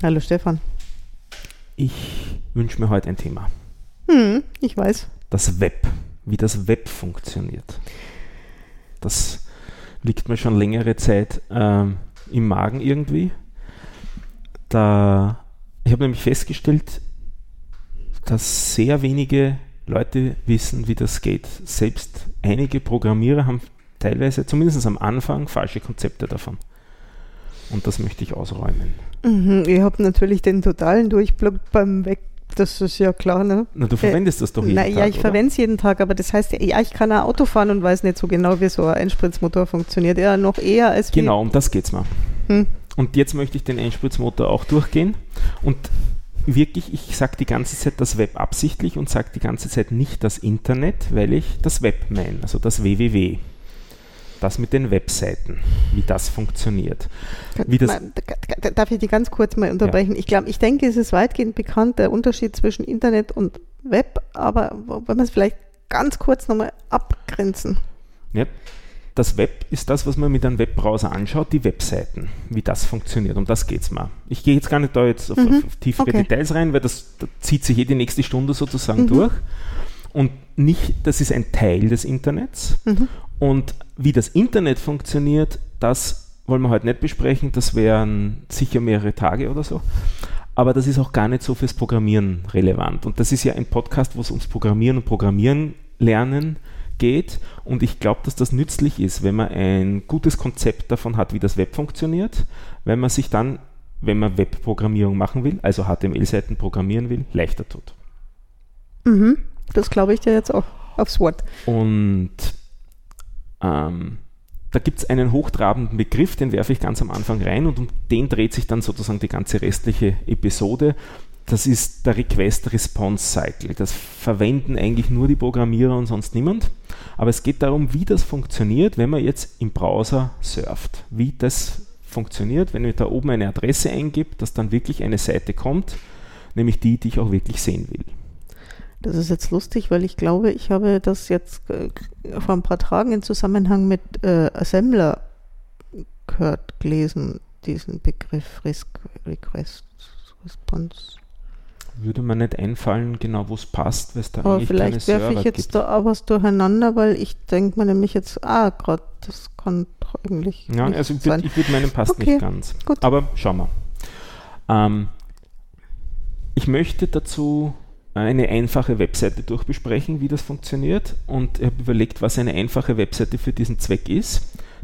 Hallo Stefan. Ich wünsche mir heute ein Thema. Hm, ich weiß. Das Web. Wie das Web funktioniert. Das liegt mir schon längere Zeit ähm, im Magen irgendwie. Da, ich habe nämlich festgestellt, dass sehr wenige Leute wissen, wie das geht. Selbst einige Programmierer haben teilweise, zumindest am Anfang, falsche Konzepte davon. Und das möchte ich ausräumen. Mhm, ich habe natürlich den totalen Durchblick beim Weg. Das ist ja klar, ne? Na, du verwendest äh, das doch jeden na, Tag. Ja, ich verwende es jeden Tag, aber das heißt, ja, ich kann ein Auto fahren und weiß nicht so genau, wie so ein Einspritzmotor funktioniert. Ja, noch eher als. Genau, um das geht es mal. Hm. Und jetzt möchte ich den Einspritzmotor auch durchgehen. Und wirklich, ich sage die ganze Zeit das Web absichtlich und sage die ganze Zeit nicht das Internet, weil ich das Web meine, also das www das mit den Webseiten, wie das funktioniert. Wie das Darf ich die ganz kurz mal unterbrechen? Ja. Ich glaube, ich denke, es ist weitgehend bekannt, der Unterschied zwischen Internet und Web, aber wenn wir es vielleicht ganz kurz nochmal abgrenzen. Ja, das Web ist das, was man mit einem Webbrowser anschaut, die Webseiten, wie das funktioniert. Um das geht es mal. Ich gehe jetzt gar nicht da jetzt auf, mhm. auf tiefere okay. Details rein, weil das, das zieht sich jede nächste Stunde sozusagen mhm. durch. Und nicht, das ist ein Teil des Internets. Mhm. Und wie das Internet funktioniert, das wollen wir heute nicht besprechen. Das wären sicher mehrere Tage oder so. Aber das ist auch gar nicht so fürs Programmieren relevant. Und das ist ja ein Podcast, wo es ums Programmieren und Programmieren lernen geht. Und ich glaube, dass das nützlich ist, wenn man ein gutes Konzept davon hat, wie das Web funktioniert, wenn man sich dann, wenn man Webprogrammierung machen will, also HTML-Seiten programmieren will, leichter tut. Mhm, das glaube ich dir jetzt auch aufs Wort. Und ähm, da gibt es einen hochtrabenden Begriff, den werfe ich ganz am Anfang rein und um den dreht sich dann sozusagen die ganze restliche Episode. Das ist der Request-Response-Cycle. Das verwenden eigentlich nur die Programmierer und sonst niemand. Aber es geht darum, wie das funktioniert, wenn man jetzt im Browser surft. Wie das funktioniert, wenn ich da oben eine Adresse eingibt, dass dann wirklich eine Seite kommt, nämlich die, die ich auch wirklich sehen will. Das ist jetzt lustig, weil ich glaube, ich habe das jetzt äh, vor ein paar Tagen in Zusammenhang mit äh, Assembler gehört, gelesen, diesen Begriff Risk, Request Response. Würde mir nicht einfallen, genau wo es passt, es da Aber eigentlich vielleicht werfe ich jetzt gibt. da auch was durcheinander, weil ich denke mir nämlich jetzt, ah, gerade, das kann doch eigentlich. Ja, also ich würde würd meinen passt okay, nicht ganz. Gut. Aber schauen wir. Ähm, ich möchte dazu eine einfache Webseite durchbesprechen, wie das funktioniert. Und ich habe überlegt, was eine einfache Webseite für diesen Zweck ist.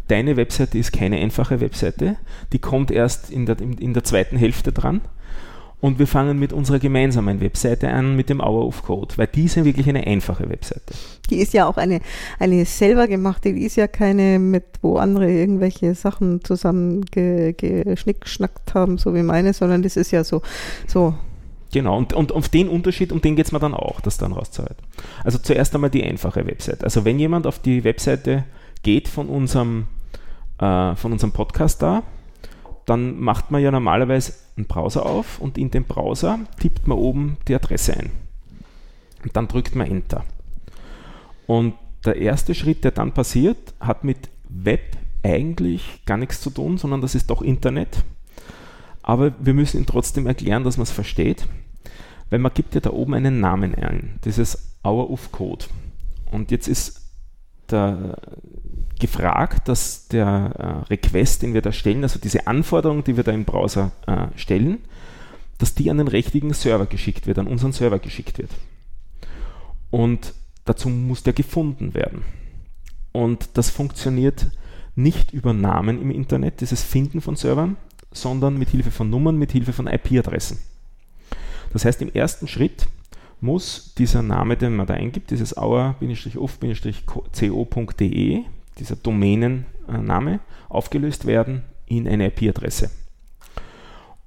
Deine Webseite ist keine einfache Webseite. Die kommt erst in der, in der zweiten Hälfte dran. Und wir fangen mit unserer gemeinsamen Webseite an, mit dem Hour of Code, weil die ist ja wirklich eine einfache Webseite. Die ist ja auch eine, eine selber gemachte, die ist ja keine, mit wo andere irgendwelche Sachen zusammen geschnickschnackt haben, so wie meine, sondern das ist ja so, so Genau, und, und auf den Unterschied, um den geht es mir dann auch, das dann rauszuhalten. Also zuerst einmal die einfache Website. Also wenn jemand auf die Webseite geht von unserem, äh, von unserem Podcast da, dann macht man ja normalerweise einen Browser auf und in den Browser tippt man oben die Adresse ein. Und dann drückt man Enter. Und der erste Schritt, der dann passiert, hat mit Web eigentlich gar nichts zu tun, sondern das ist doch Internet. Aber wir müssen ihn trotzdem erklären, dass man es versteht weil man gibt ja da oben einen Namen ein, dieses Hour of Code. Und jetzt ist da gefragt, dass der äh, Request, den wir da stellen, also diese Anforderung, die wir da im Browser äh, stellen, dass die an den richtigen Server geschickt wird, an unseren Server geschickt wird. Und dazu muss der gefunden werden. Und das funktioniert nicht über Namen im Internet, dieses Finden von Servern, sondern mit Hilfe von Nummern, mit Hilfe von IP-Adressen. Das heißt, im ersten Schritt muss dieser Name, den man da eingibt, dieses auer-of-co.de, dieser Domänenname, aufgelöst werden in eine IP-Adresse.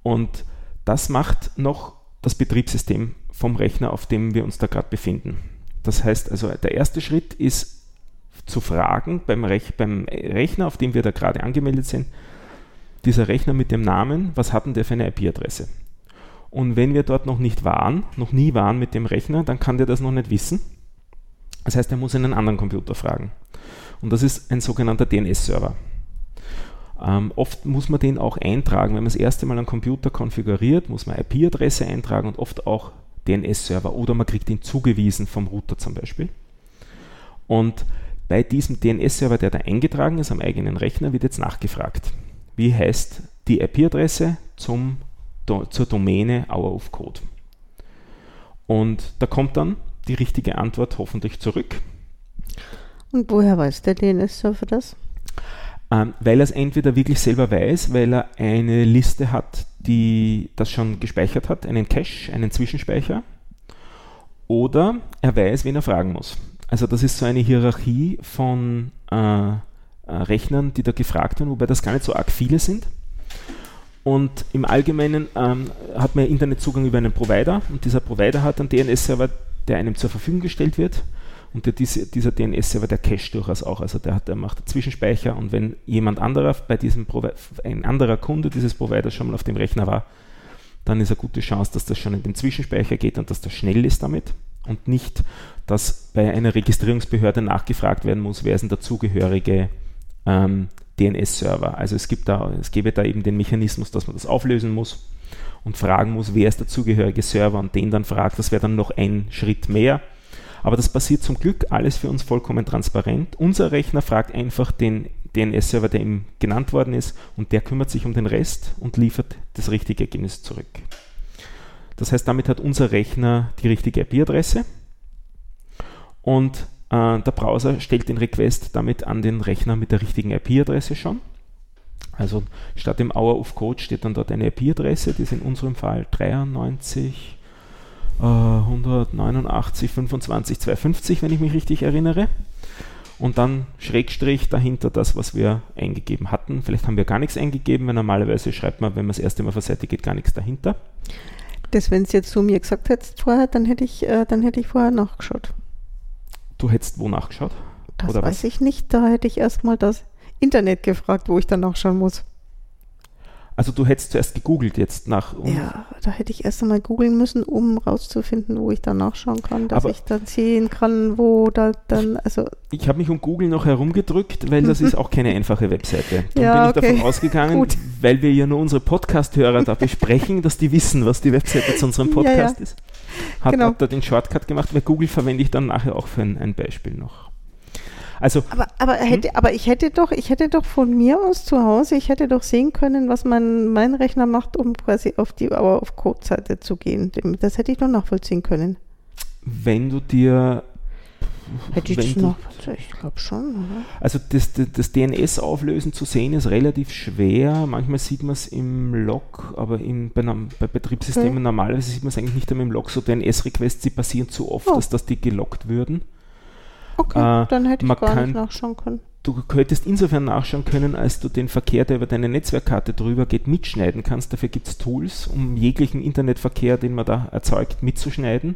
Und das macht noch das Betriebssystem vom Rechner, auf dem wir uns da gerade befinden. Das heißt also, der erste Schritt ist zu fragen beim, Rech beim Rechner, auf dem wir da gerade angemeldet sind, dieser Rechner mit dem Namen, was hat denn der für eine IP-Adresse? Und wenn wir dort noch nicht waren, noch nie waren mit dem Rechner, dann kann der das noch nicht wissen. Das heißt, er muss einen anderen Computer fragen. Und das ist ein sogenannter DNS-Server. Ähm, oft muss man den auch eintragen. Wenn man das erste Mal einen Computer konfiguriert, muss man IP-Adresse eintragen und oft auch DNS-Server oder man kriegt ihn zugewiesen vom Router zum Beispiel. Und bei diesem DNS-Server, der da eingetragen ist am eigenen Rechner, wird jetzt nachgefragt. Wie heißt die IP-Adresse zum, zur Domäne Hour of Code? Und da kommt dann die richtige Antwort hoffentlich zurück. Und woher weiß der DNS-Server das? Ähm, weil er es entweder wirklich selber weiß, weil er eine Liste hat, die das schon gespeichert hat, einen Cache, einen Zwischenspeicher, oder er weiß, wen er fragen muss. Also das ist so eine Hierarchie von äh, äh, Rechnern, die da gefragt werden, wobei das gar nicht so arg viele sind. Und im Allgemeinen ähm, hat man Internetzugang über einen Provider und dieser Provider hat einen DNS-Server, der einem zur Verfügung gestellt wird. Und der, dieser DNS-Server, der cache durchaus auch. Also der, hat, der macht einen Zwischenspeicher und wenn jemand anderer bei diesem Provi ein anderer Kunde dieses Providers schon mal auf dem Rechner war, dann ist eine gute Chance, dass das schon in den Zwischenspeicher geht und dass das schnell ist damit und nicht, dass bei einer Registrierungsbehörde nachgefragt werden muss, wer ist ein dazugehörige ähm, DNS-Server. Also es gibt da, es gäbe da eben den Mechanismus, dass man das auflösen muss und fragen muss, wer ist der zugehörige Server und den dann fragt, das wäre dann noch ein Schritt mehr. Aber das passiert zum Glück alles für uns vollkommen transparent. Unser Rechner fragt einfach den DNS-Server, der ihm genannt worden ist, und der kümmert sich um den Rest und liefert das richtige Ergebnis zurück. Das heißt, damit hat unser Rechner die richtige IP-Adresse und äh, der Browser stellt den Request damit an den Rechner mit der richtigen IP-Adresse schon. Also statt dem Hour of Code steht dann dort eine IP-Adresse, die ist in unserem Fall 93 äh, 189 25 250, wenn ich mich richtig erinnere. Und dann Schrägstrich dahinter das, was wir eingegeben hatten. Vielleicht haben wir gar nichts eingegeben, weil normalerweise schreibt man, wenn man das erste Mal auf der Seite geht, gar nichts dahinter. Das, wenn es jetzt zu mir gesagt hättest vorher, dann hätte ich, äh, dann hätte ich vorher nachgeschaut. Du hättest wo nachgeschaut? Das Oder weiß was? ich nicht. Da hätte ich erstmal das Internet gefragt, wo ich dann nachschauen muss. Also du hättest zuerst gegoogelt jetzt nach. ja, da hätte ich erst einmal googeln müssen, um rauszufinden, wo ich dann nachschauen kann, dass ich dann sehen kann, wo da dann, also. Ich habe mich um Google noch herumgedrückt, weil das ist auch keine einfache Webseite. Darum ja, bin ich davon ausgegangen, Gut. weil wir ja nur unsere Podcast-Hörer da besprechen, dass die wissen, was die Webseite zu unserem Podcast ja, ja. ist. Hat, genau. hat da den Shortcut gemacht, weil Google verwende ich dann nachher auch für ein, ein Beispiel noch. Also, aber, aber, hm? hätte, aber ich hätte doch, ich hätte doch von mir aus zu Hause, ich hätte doch sehen können, was mein, mein Rechner macht, um quasi auf die Hour of Code-Seite zu gehen. Das hätte ich doch nachvollziehen können. Wenn du dir Hätte ich das noch? Ich glaube schon. Oder? Also das, das, das, DNS-Auflösen zu sehen ist relativ schwer. Manchmal sieht man es im Log, aber in, bei, bei Betriebssystemen okay. normalerweise sieht man es eigentlich nicht einmal im Log. So DNS-Requests, die passieren zu oft, oh. dass das die gelockt würden. Okay, äh, dann hätte ich gar kann, nicht nachschauen können. Du könntest insofern nachschauen können, als du den Verkehr, der über deine Netzwerkkarte drüber geht, mitschneiden kannst. Dafür gibt es Tools, um jeglichen Internetverkehr, den man da erzeugt, mitzuschneiden.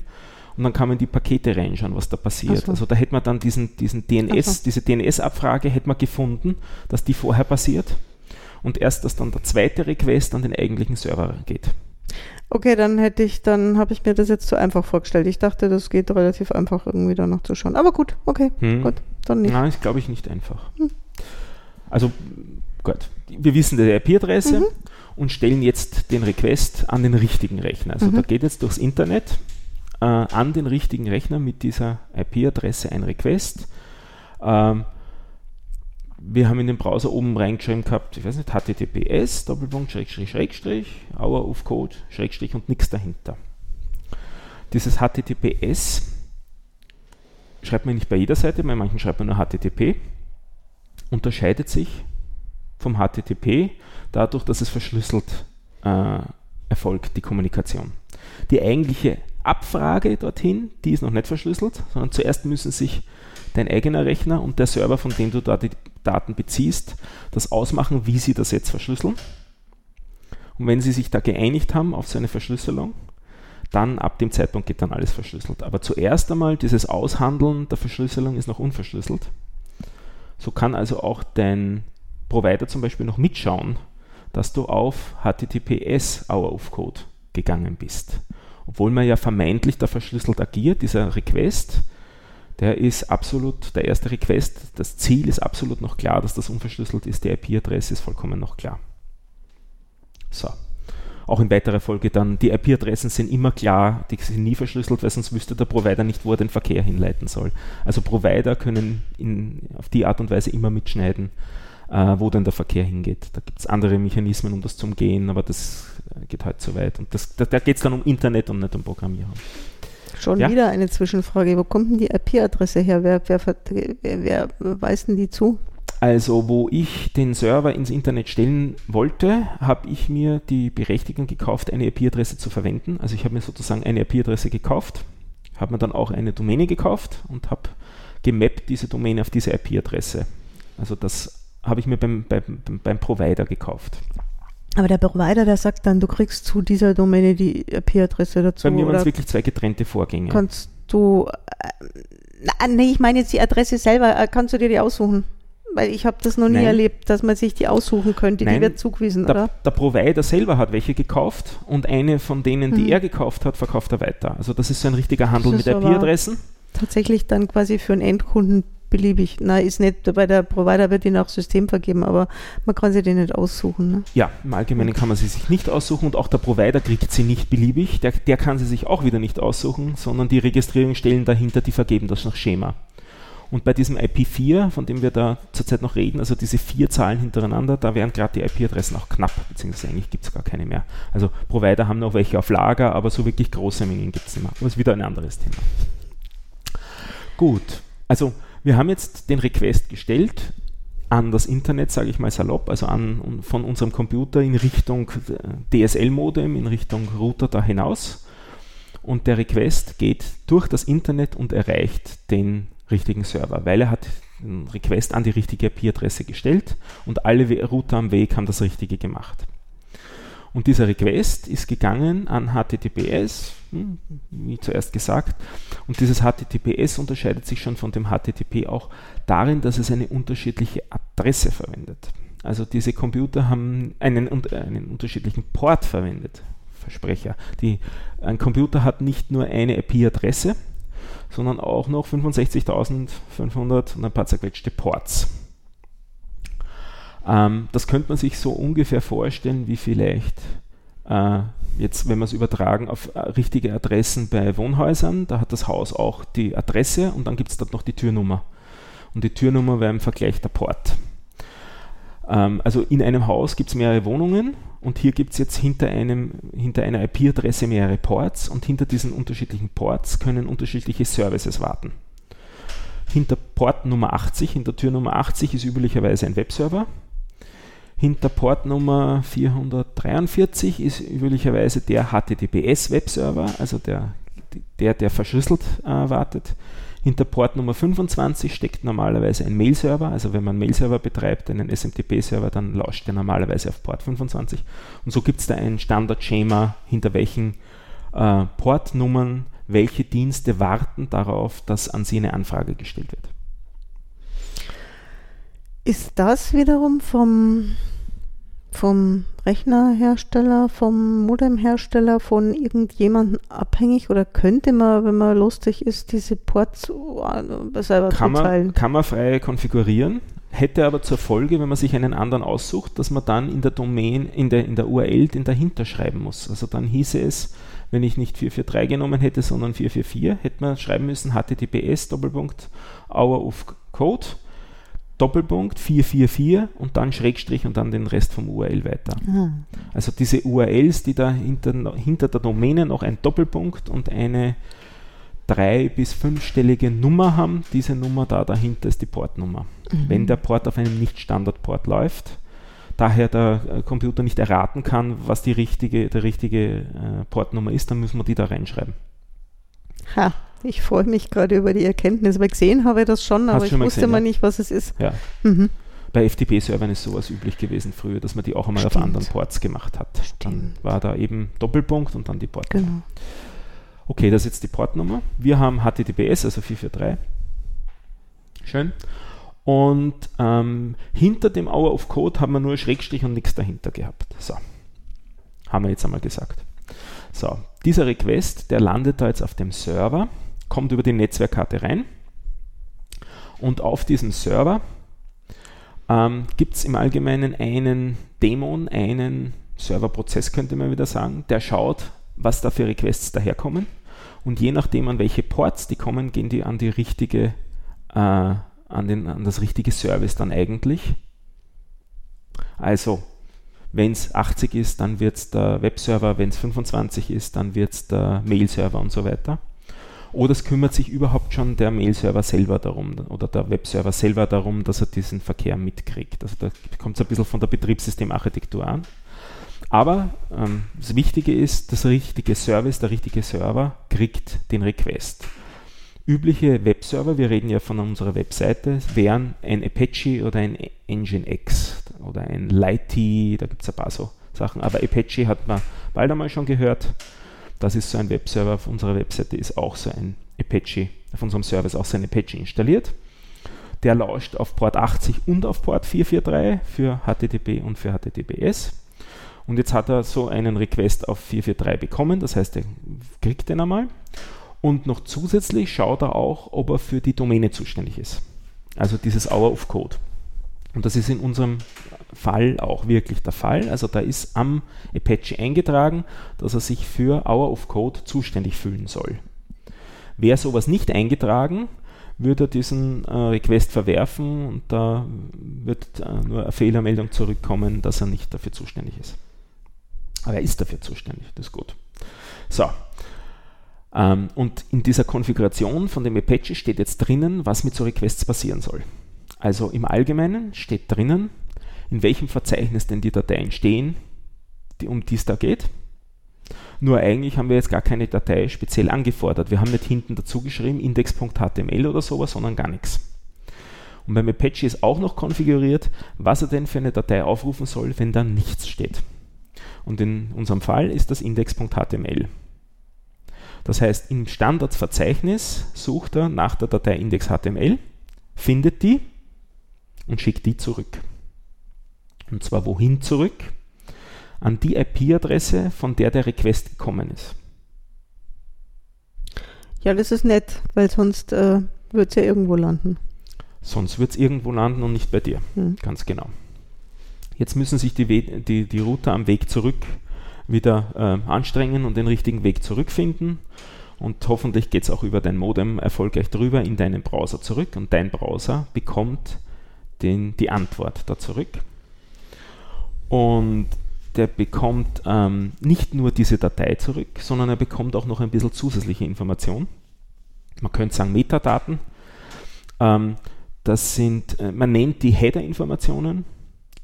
Und dann kann man in die Pakete reinschauen, was da passiert. So. Also da hätte man dann diesen, diesen DNS, so. diese DNS-Abfrage hätte man gefunden, dass die vorher passiert. Und erst, dass dann der zweite Request an den eigentlichen Server geht. Okay, dann hätte ich, dann habe ich mir das jetzt zu einfach vorgestellt. Ich dachte, das geht relativ einfach irgendwie danach zu schauen. Aber gut, okay, hm. gut, dann nicht. Nein, ist glaube ich nicht einfach. Hm. Also gut, wir wissen die IP-Adresse mhm. und stellen jetzt den Request an den richtigen Rechner. Also mhm. da geht jetzt durchs Internet äh, an den richtigen Rechner mit dieser IP-Adresse ein Request. Ähm, wir haben in den Browser oben reingeschrieben gehabt, ich weiß nicht, https, Doppelpunkt, Schrägstrich, Schrägstrich, Hour of Code, Schrägstrich und nichts dahinter. Dieses HTTPS schreibt man nicht bei jeder Seite, bei manchen schreibt man nur HTTP, unterscheidet sich vom HTTP dadurch, dass es verschlüsselt äh, erfolgt, die Kommunikation. Die eigentliche Abfrage dorthin, die ist noch nicht verschlüsselt, sondern zuerst müssen sich dein eigener Rechner und der Server, von dem du da die Daten beziehst, das ausmachen, wie sie das jetzt verschlüsseln. Und wenn sie sich da geeinigt haben auf so eine Verschlüsselung, dann ab dem Zeitpunkt geht dann alles verschlüsselt. Aber zuerst einmal dieses Aushandeln der Verschlüsselung ist noch unverschlüsselt. So kann also auch dein Provider zum Beispiel noch mitschauen, dass du auf HTTPS Hour of Code gegangen bist. Obwohl man ja vermeintlich da verschlüsselt agiert, dieser Request, der ist absolut, der erste Request, das Ziel ist absolut noch klar, dass das unverschlüsselt ist, die IP-Adresse ist vollkommen noch klar. So. Auch in weiterer Folge dann, die IP-Adressen sind immer klar, die sind nie verschlüsselt, weil sonst wüsste der Provider nicht, wo er den Verkehr hinleiten soll. Also Provider können in, auf die Art und Weise immer mitschneiden, äh, wo denn der Verkehr hingeht. Da gibt es andere Mechanismen, um das zu umgehen, aber das äh, geht halt zu weit. Und das, da, da geht es dann um Internet und nicht um Programmierung. Schon ja? wieder eine Zwischenfrage. Wo kommt denn die IP-Adresse her? Wer, wer, wer, wer weist denn die zu? Also, wo ich den Server ins Internet stellen wollte, habe ich mir die Berechtigung gekauft, eine IP-Adresse zu verwenden. Also, ich habe mir sozusagen eine IP-Adresse gekauft, habe mir dann auch eine Domäne gekauft und habe gemappt diese Domäne auf diese IP-Adresse. Also, das habe ich mir beim, beim, beim Provider gekauft. Aber der Provider, der sagt dann, du kriegst zu dieser Domäne die IP-Adresse dazu. Bei mir waren es wirklich zwei getrennte Vorgänge. Kannst du, äh, nee, ich meine jetzt die Adresse selber, äh, kannst du dir die aussuchen? Weil ich habe das noch nie Nein. erlebt, dass man sich die aussuchen könnte, Nein, die wird zugewiesen, der, oder? Der Provider selber hat welche gekauft und eine von denen, die hm. er gekauft hat, verkauft er weiter. Also das ist so ein richtiger Handel mit IP-Adressen. Tatsächlich dann quasi für einen Endkunden beliebig. Nein, ist nicht, bei der Provider wird ihnen auch System vergeben, aber man kann sie den nicht aussuchen. Ne? Ja, im Allgemeinen kann man sie sich nicht aussuchen und auch der Provider kriegt sie nicht beliebig. Der, der kann sie sich auch wieder nicht aussuchen, sondern die Registrierungsstellen dahinter, die vergeben das nach Schema. Und bei diesem IP4, von dem wir da zurzeit noch reden, also diese vier Zahlen hintereinander, da wären gerade die IP-Adressen auch knapp, beziehungsweise eigentlich gibt es gar keine mehr. Also Provider haben noch welche auf Lager, aber so wirklich große Mengen gibt es nicht mehr. Aber ist wieder ein anderes Thema. Gut, also wir haben jetzt den Request gestellt an das Internet, sage ich mal salopp, also an, von unserem Computer in Richtung DSL-Modem, in Richtung Router da hinaus. Und der Request geht durch das Internet und erreicht den richtigen Server, weil er hat einen Request an die richtige IP-Adresse gestellt und alle Router am Weg haben das Richtige gemacht. Und dieser Request ist gegangen an HTTPS, hm, wie zuerst gesagt. Und dieses HTTPS unterscheidet sich schon von dem HTTP auch darin, dass es eine unterschiedliche Adresse verwendet. Also diese Computer haben einen, einen unterschiedlichen Port verwendet. Versprecher. Die, ein Computer hat nicht nur eine IP-Adresse, sondern auch noch 65.500 und ein paar zerquetschte Ports. Ähm, das könnte man sich so ungefähr vorstellen, wie vielleicht äh, jetzt, wenn wir es übertragen auf äh, richtige Adressen bei Wohnhäusern, da hat das Haus auch die Adresse und dann gibt es dort noch die Türnummer. Und die Türnummer wäre im Vergleich der Port. Ähm, also in einem Haus gibt es mehrere Wohnungen und hier gibt es jetzt hinter, einem, hinter einer IP-Adresse mehrere Ports und hinter diesen unterschiedlichen Ports können unterschiedliche Services warten. Hinter Port Nummer 80, hinter Tür Nummer 80 ist üblicherweise ein Webserver hinter Portnummer 443 ist üblicherweise der HTTPS-Webserver, also der, der, der verschlüsselt äh, wartet. Hinter Portnummer 25 steckt normalerweise ein Mail-Server. Also wenn man Mail-Server betreibt, einen SMTP-Server, dann lauscht der normalerweise auf Port 25. Und so gibt es da ein Standard-Schema, hinter welchen äh, Portnummern welche Dienste warten darauf, dass an sie eine Anfrage gestellt wird. Ist das wiederum vom vom Rechnerhersteller, vom Modemhersteller, von irgendjemandem abhängig oder könnte man, wenn man lustig ist, diese Ports äh, selber kann zuteilen? Man, kann man frei konfigurieren, hätte aber zur Folge, wenn man sich einen anderen aussucht, dass man dann in der Domain, in der, in der URL den dahinter schreiben muss. Also dann hieße es, wenn ich nicht 443 genommen hätte, sondern 444, hätte man schreiben müssen https Doppelpunkt Hour of Code Doppelpunkt 444 und dann Schrägstrich und dann den Rest vom URL weiter. Aha. Also diese URLs, die da hinter, hinter der Domäne noch ein Doppelpunkt und eine drei- bis fünfstellige Nummer haben, diese Nummer da dahinter ist die Portnummer. Mhm. Wenn der Port auf einem Nicht-Standard-Port läuft, daher der äh, Computer nicht erraten kann, was die richtige, der richtige äh, Portnummer ist, dann müssen wir die da reinschreiben. Ha. Ich freue mich gerade über die Erkenntnis, weil gesehen habe ich das schon, aber ich wusste gesehen, mal ja. nicht, was es ist. Ja. Mhm. Bei FTP-Servern ist sowas üblich gewesen früher, dass man die auch einmal Stimmt. auf anderen Ports gemacht hat. Stimmt. Dann war da eben Doppelpunkt und dann die Portnummer. Genau. Okay, das ist jetzt die Portnummer. Wir haben HTTPS, also 443. Schön. Und ähm, hinter dem Hour of Code haben wir nur Schrägstrich und nichts dahinter gehabt. So. Haben wir jetzt einmal gesagt. So, dieser Request, der landet da jetzt auf dem Server kommt über die Netzwerkkarte rein. Und auf diesem Server ähm, gibt es im Allgemeinen einen Dämon, einen Serverprozess, könnte man wieder sagen, der schaut, was da für Requests daherkommen. Und je nachdem, an welche Ports die kommen, gehen die an die richtige, äh, an, den, an das richtige Service dann eigentlich. Also, wenn es 80 ist, dann wird es der Webserver, wenn es 25 ist, dann wird es der Mail-Server und so weiter. Oder es kümmert sich überhaupt schon der Mail-Server selber darum oder der Webserver selber darum, dass er diesen Verkehr mitkriegt. Also da kommt es ein bisschen von der Betriebssystemarchitektur an. Aber ähm, das Wichtige ist, das richtige Service, der richtige Server kriegt den Request. Übliche Webserver, wir reden ja von unserer Webseite, wären ein Apache oder ein Nginx oder ein Lighty, da gibt es ein paar so Sachen. Aber Apache hat man bald einmal schon gehört. Das ist so ein Webserver auf unserer Webseite, ist auch so ein Apache, auf unserem Server ist auch so ein Apache installiert. Der lauscht auf Port 80 und auf Port 443 für HTTP und für HTTPS. Und jetzt hat er so einen Request auf 443 bekommen, das heißt, er kriegt den einmal. Und noch zusätzlich schaut er auch, ob er für die Domäne zuständig ist. Also dieses Hour of Code. Und das ist in unserem Fall auch wirklich der Fall. Also da ist am Apache eingetragen, dass er sich für Hour of Code zuständig fühlen soll. Wäre sowas nicht eingetragen, würde er diesen äh, Request verwerfen und da wird äh, nur eine Fehlermeldung zurückkommen, dass er nicht dafür zuständig ist. Aber er ist dafür zuständig, das ist gut. So. Ähm, und in dieser Konfiguration von dem Apache steht jetzt drinnen, was mit so Requests passieren soll. Also im Allgemeinen steht drinnen, in welchem Verzeichnis denn die Dateien stehen, die, um die es da geht. Nur eigentlich haben wir jetzt gar keine Datei speziell angefordert. Wir haben nicht hinten dazu geschrieben index.html oder sowas, sondern gar nichts. Und beim Apache ist auch noch konfiguriert, was er denn für eine Datei aufrufen soll, wenn da nichts steht. Und in unserem Fall ist das index.html. Das heißt, im Standardverzeichnis sucht er nach der Datei index.html, findet die und schickt die zurück. Und zwar wohin zurück? An die IP-Adresse, von der der Request gekommen ist. Ja, das ist nett, weil sonst äh, wird es ja irgendwo landen. Sonst wird es irgendwo landen und nicht bei dir. Hm. Ganz genau. Jetzt müssen sich die, We die, die Router am Weg zurück wieder äh, anstrengen und den richtigen Weg zurückfinden. Und hoffentlich geht es auch über dein Modem erfolgreich drüber in deinen Browser zurück und dein Browser bekommt den, die Antwort da zurück. Und der bekommt ähm, nicht nur diese Datei zurück, sondern er bekommt auch noch ein bisschen zusätzliche Informationen. Man könnte sagen Metadaten. Ähm, das sind, äh, man nennt die Header-Informationen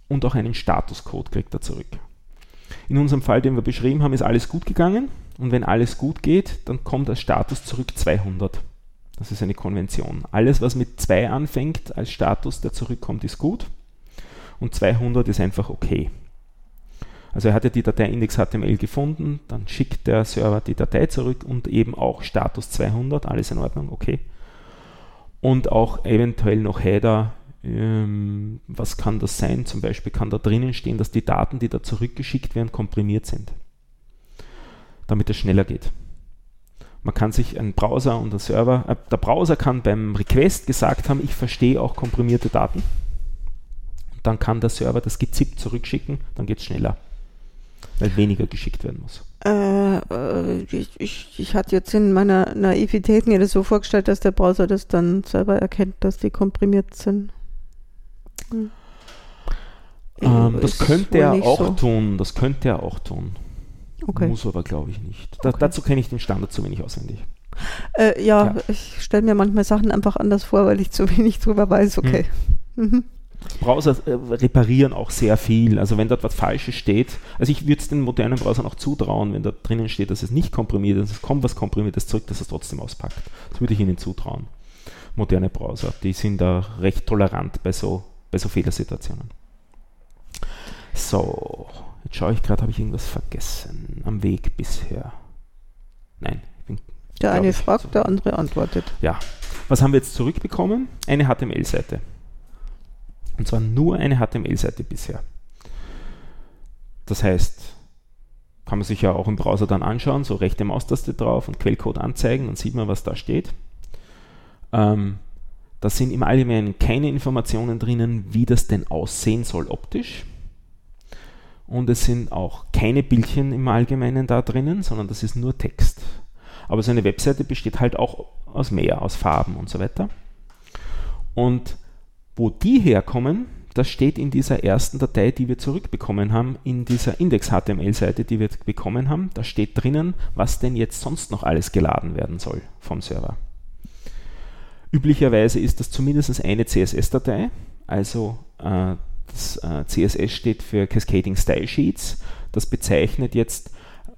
und auch einen Statuscode kriegt er zurück. In unserem Fall, den wir beschrieben haben, ist alles gut gegangen und wenn alles gut geht, dann kommt als Status zurück 200. Das ist eine Konvention. Alles, was mit 2 anfängt als Status, der zurückkommt, ist gut und 200 ist einfach okay. Also er hat ja die Datei index.html gefunden, dann schickt der Server die Datei zurück und eben auch Status 200, alles in Ordnung, okay. Und auch eventuell noch Header, ähm, was kann das sein? Zum Beispiel kann da drinnen stehen, dass die Daten, die da zurückgeschickt werden, komprimiert sind, damit es schneller geht. Man kann sich ein Browser und der Server, äh, der Browser kann beim Request gesagt haben, ich verstehe auch komprimierte Daten. Dann kann der Server das gezippt zurückschicken, dann geht es schneller, weil weniger geschickt werden muss. Äh, äh, ich, ich, ich hatte jetzt in meiner Naivität mir das so vorgestellt, dass der Browser das dann selber erkennt, dass die komprimiert sind. Hm. Ähm, das könnte er auch so. tun. Das könnte er auch tun. Okay. Muss aber, glaube ich, nicht. Da, okay. Dazu kenne ich den Standard zu wenig auswendig. Äh, ja, ja, ich stelle mir manchmal Sachen einfach anders vor, weil ich zu wenig drüber weiß. Okay. Hm. Mhm. Browser äh, reparieren auch sehr viel. Also wenn dort was Falsches steht, also ich würde es den modernen Browsern auch zutrauen, wenn da drinnen steht, dass es nicht komprimiert ist, es kommt was Komprimiertes zurück, dass es trotzdem auspackt. Das würde ich ihnen zutrauen. Moderne Browser, die sind da recht tolerant bei so, bei so Fehlersituationen. So, Jetzt schaue ich gerade, habe ich irgendwas vergessen am Weg bisher? Nein, ich bin. Der eine fragt, der andere antwortet. Ja. Was haben wir jetzt zurückbekommen? Eine HTML-Seite. Und zwar nur eine HTML-Seite bisher. Das heißt, kann man sich ja auch im Browser dann anschauen, so rechte Maustaste drauf und Quellcode anzeigen, dann sieht man, was da steht. Ähm, da sind im Allgemeinen keine Informationen drinnen, wie das denn aussehen soll optisch. Und es sind auch keine Bildchen im Allgemeinen da drinnen, sondern das ist nur Text. Aber so eine Webseite besteht halt auch aus mehr, aus Farben und so weiter. Und wo die herkommen, das steht in dieser ersten Datei, die wir zurückbekommen haben, in dieser Index-HTML-Seite, die wir bekommen haben. Da steht drinnen, was denn jetzt sonst noch alles geladen werden soll vom Server. Üblicherweise ist das zumindest eine CSS-Datei, also äh, das äh, CSS steht für Cascading Style Sheets. Das bezeichnet jetzt,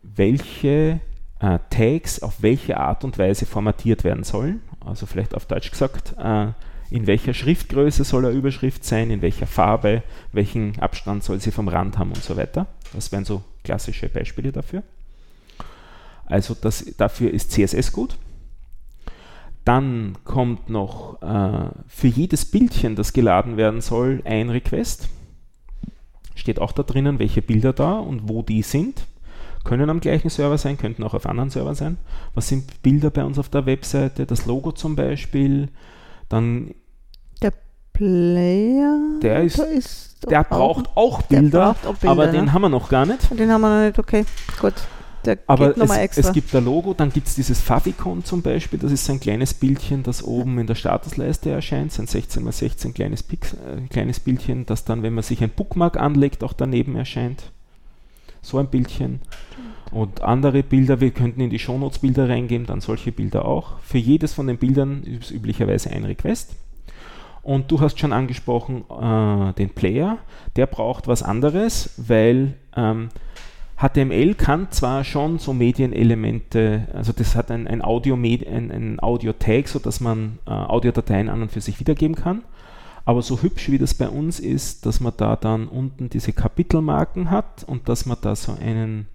welche äh, Tags auf welche Art und Weise formatiert werden sollen. Also vielleicht auf Deutsch gesagt, äh, in welcher Schriftgröße soll eine Überschrift sein, in welcher Farbe, welchen Abstand soll sie vom Rand haben und so weiter. Das wären so klassische Beispiele dafür. Also das, dafür ist CSS gut. Dann kommt noch äh, für jedes Bildchen, das geladen werden soll, ein Request. Steht auch da drinnen, welche Bilder da und wo die sind. Können am gleichen Server sein, könnten auch auf anderen Servern sein. Was sind Bilder bei uns auf der Webseite? Das Logo zum Beispiel. Dann der Player. Der ist, ist der braucht auch Bilder, braucht auch Bilder aber ne? den haben wir noch gar nicht. Den haben wir noch nicht, okay, gut. Der aber es, es, gibt ein Logo, dann gibt es dieses Favicon zum Beispiel, das ist ein kleines Bildchen, das oben in der Statusleiste erscheint, ein 16x16 kleines, Pix, äh, kleines Bildchen, das dann, wenn man sich ein Bookmark anlegt, auch daneben erscheint. So ein Bildchen. Und andere Bilder, wir könnten in die Shownotes Bilder reingeben, dann solche Bilder auch. Für jedes von den Bildern ist üblicherweise ein Request. Und du hast schon angesprochen äh, den Player, der braucht was anderes, weil ähm, HTML kann zwar schon so Medienelemente, also das hat ein, ein Audio-Tag, ein, ein Audio sodass man äh, Audiodateien an und für sich wiedergeben kann, aber so hübsch wie das bei uns ist, dass man da dann unten diese Kapitelmarken hat und dass man da so einen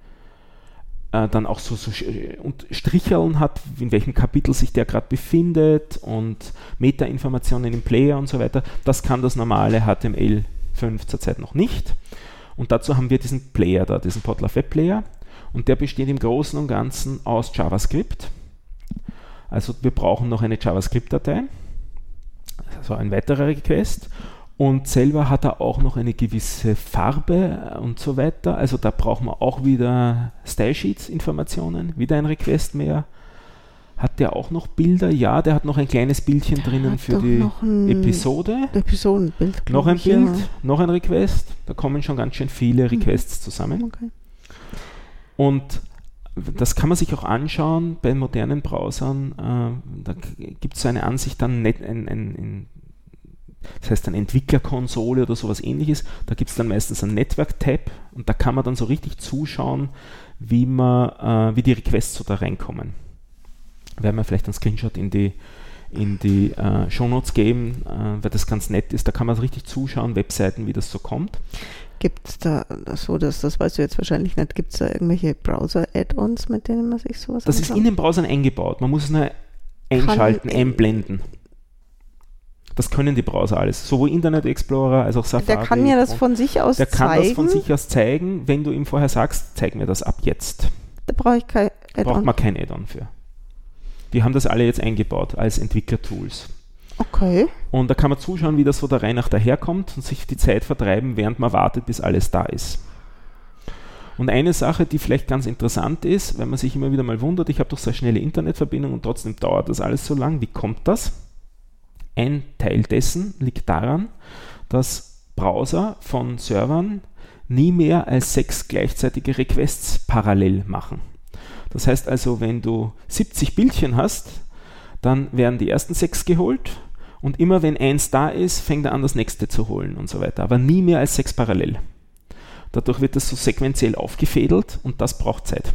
äh, dann auch so, so und Stricheln hat, in welchem Kapitel sich der gerade befindet und Metainformationen im Player und so weiter, das kann das normale HTML5 zurzeit noch nicht. Und dazu haben wir diesen Player da, diesen Potluck Web Player. Und der besteht im Großen und Ganzen aus JavaScript. Also wir brauchen noch eine JavaScript-Datei, also ein weiterer Request. Und selber hat er auch noch eine gewisse Farbe und so weiter. Also da brauchen wir auch wieder Style Sheets Informationen, wieder ein Request mehr. Hat der auch noch Bilder? Ja, der hat noch ein kleines Bildchen der drinnen für die Episode. Episodenbild. Noch ein Bild, ja. noch ein Request. Da kommen schon ganz schön viele. Requests mhm. zusammen. Okay. Und das kann man sich auch anschauen bei modernen Browsern. Äh, da gibt es so eine Ansicht dann nicht ein, ein, ein das heißt eine Entwicklerkonsole oder sowas ähnliches. Da gibt es dann meistens ein Network-Tab und da kann man dann so richtig zuschauen, wie, man, äh, wie die Requests so da reinkommen werden wir vielleicht einen Screenshot in die, in die äh, Shownotes geben, äh, weil das ganz nett ist. Da kann man richtig zuschauen, Webseiten, wie das so kommt. Gibt es da, so das, das weißt du jetzt wahrscheinlich nicht, gibt es da irgendwelche Browser-Add-ons, mit denen man sich sowas Das anschaut? ist in den Browsern eingebaut. Man muss es nur einschalten, kann einblenden. Das können die Browser alles. Sowohl Internet Explorer als auch Safari. Der kann mir das von sich aus zeigen. Der kann das von sich aus zeigen, wenn du ihm vorher sagst, zeig mir das ab jetzt. Da brauche ich kein Add-on. Braucht man kein Add-on für. Die haben das alle jetzt eingebaut als Entwicklertools. Okay. Und da kann man zuschauen, wie das so der Reihe nach daherkommt und sich die Zeit vertreiben, während man wartet, bis alles da ist. Und eine Sache, die vielleicht ganz interessant ist, wenn man sich immer wieder mal wundert, ich habe doch so eine schnelle Internetverbindung und trotzdem dauert das alles so lang, wie kommt das? Ein Teil dessen liegt daran, dass Browser von Servern nie mehr als sechs gleichzeitige Requests parallel machen. Das heißt also, wenn du 70 Bildchen hast, dann werden die ersten sechs geholt und immer wenn eins da ist, fängt er an, das nächste zu holen und so weiter. Aber nie mehr als sechs parallel. Dadurch wird das so sequenziell aufgefädelt und das braucht Zeit.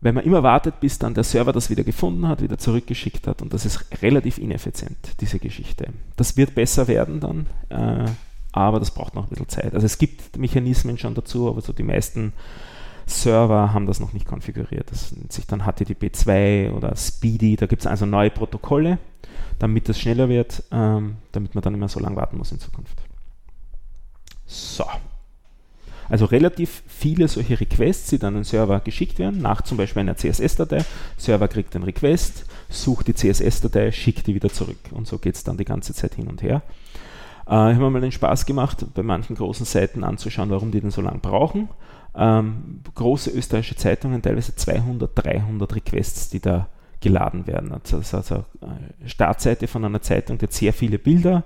Weil man immer wartet, bis dann der Server das wieder gefunden hat, wieder zurückgeschickt hat und das ist relativ ineffizient, diese Geschichte. Das wird besser werden dann, äh, aber das braucht noch ein bisschen Zeit. Also es gibt Mechanismen schon dazu, aber so die meisten Server haben das noch nicht konfiguriert. Das nennt sich dann HTTP 2 oder Speedy. Da gibt es also neue Protokolle, damit das schneller wird, ähm, damit man dann immer so lange warten muss in Zukunft. So. Also relativ viele solche Requests, die dann an den Server geschickt werden, nach zum Beispiel einer CSS-Datei. Server kriegt den Request, sucht die CSS-Datei, schickt die wieder zurück. Und so geht es dann die ganze Zeit hin und her. Äh, ich habe mir mal den Spaß gemacht, bei manchen großen Seiten anzuschauen, warum die denn so lange brauchen. Ähm, große österreichische Zeitungen, teilweise 200, 300 Requests, die da geladen werden. Also das ist also eine Startseite von einer Zeitung, die hat sehr viele Bilder,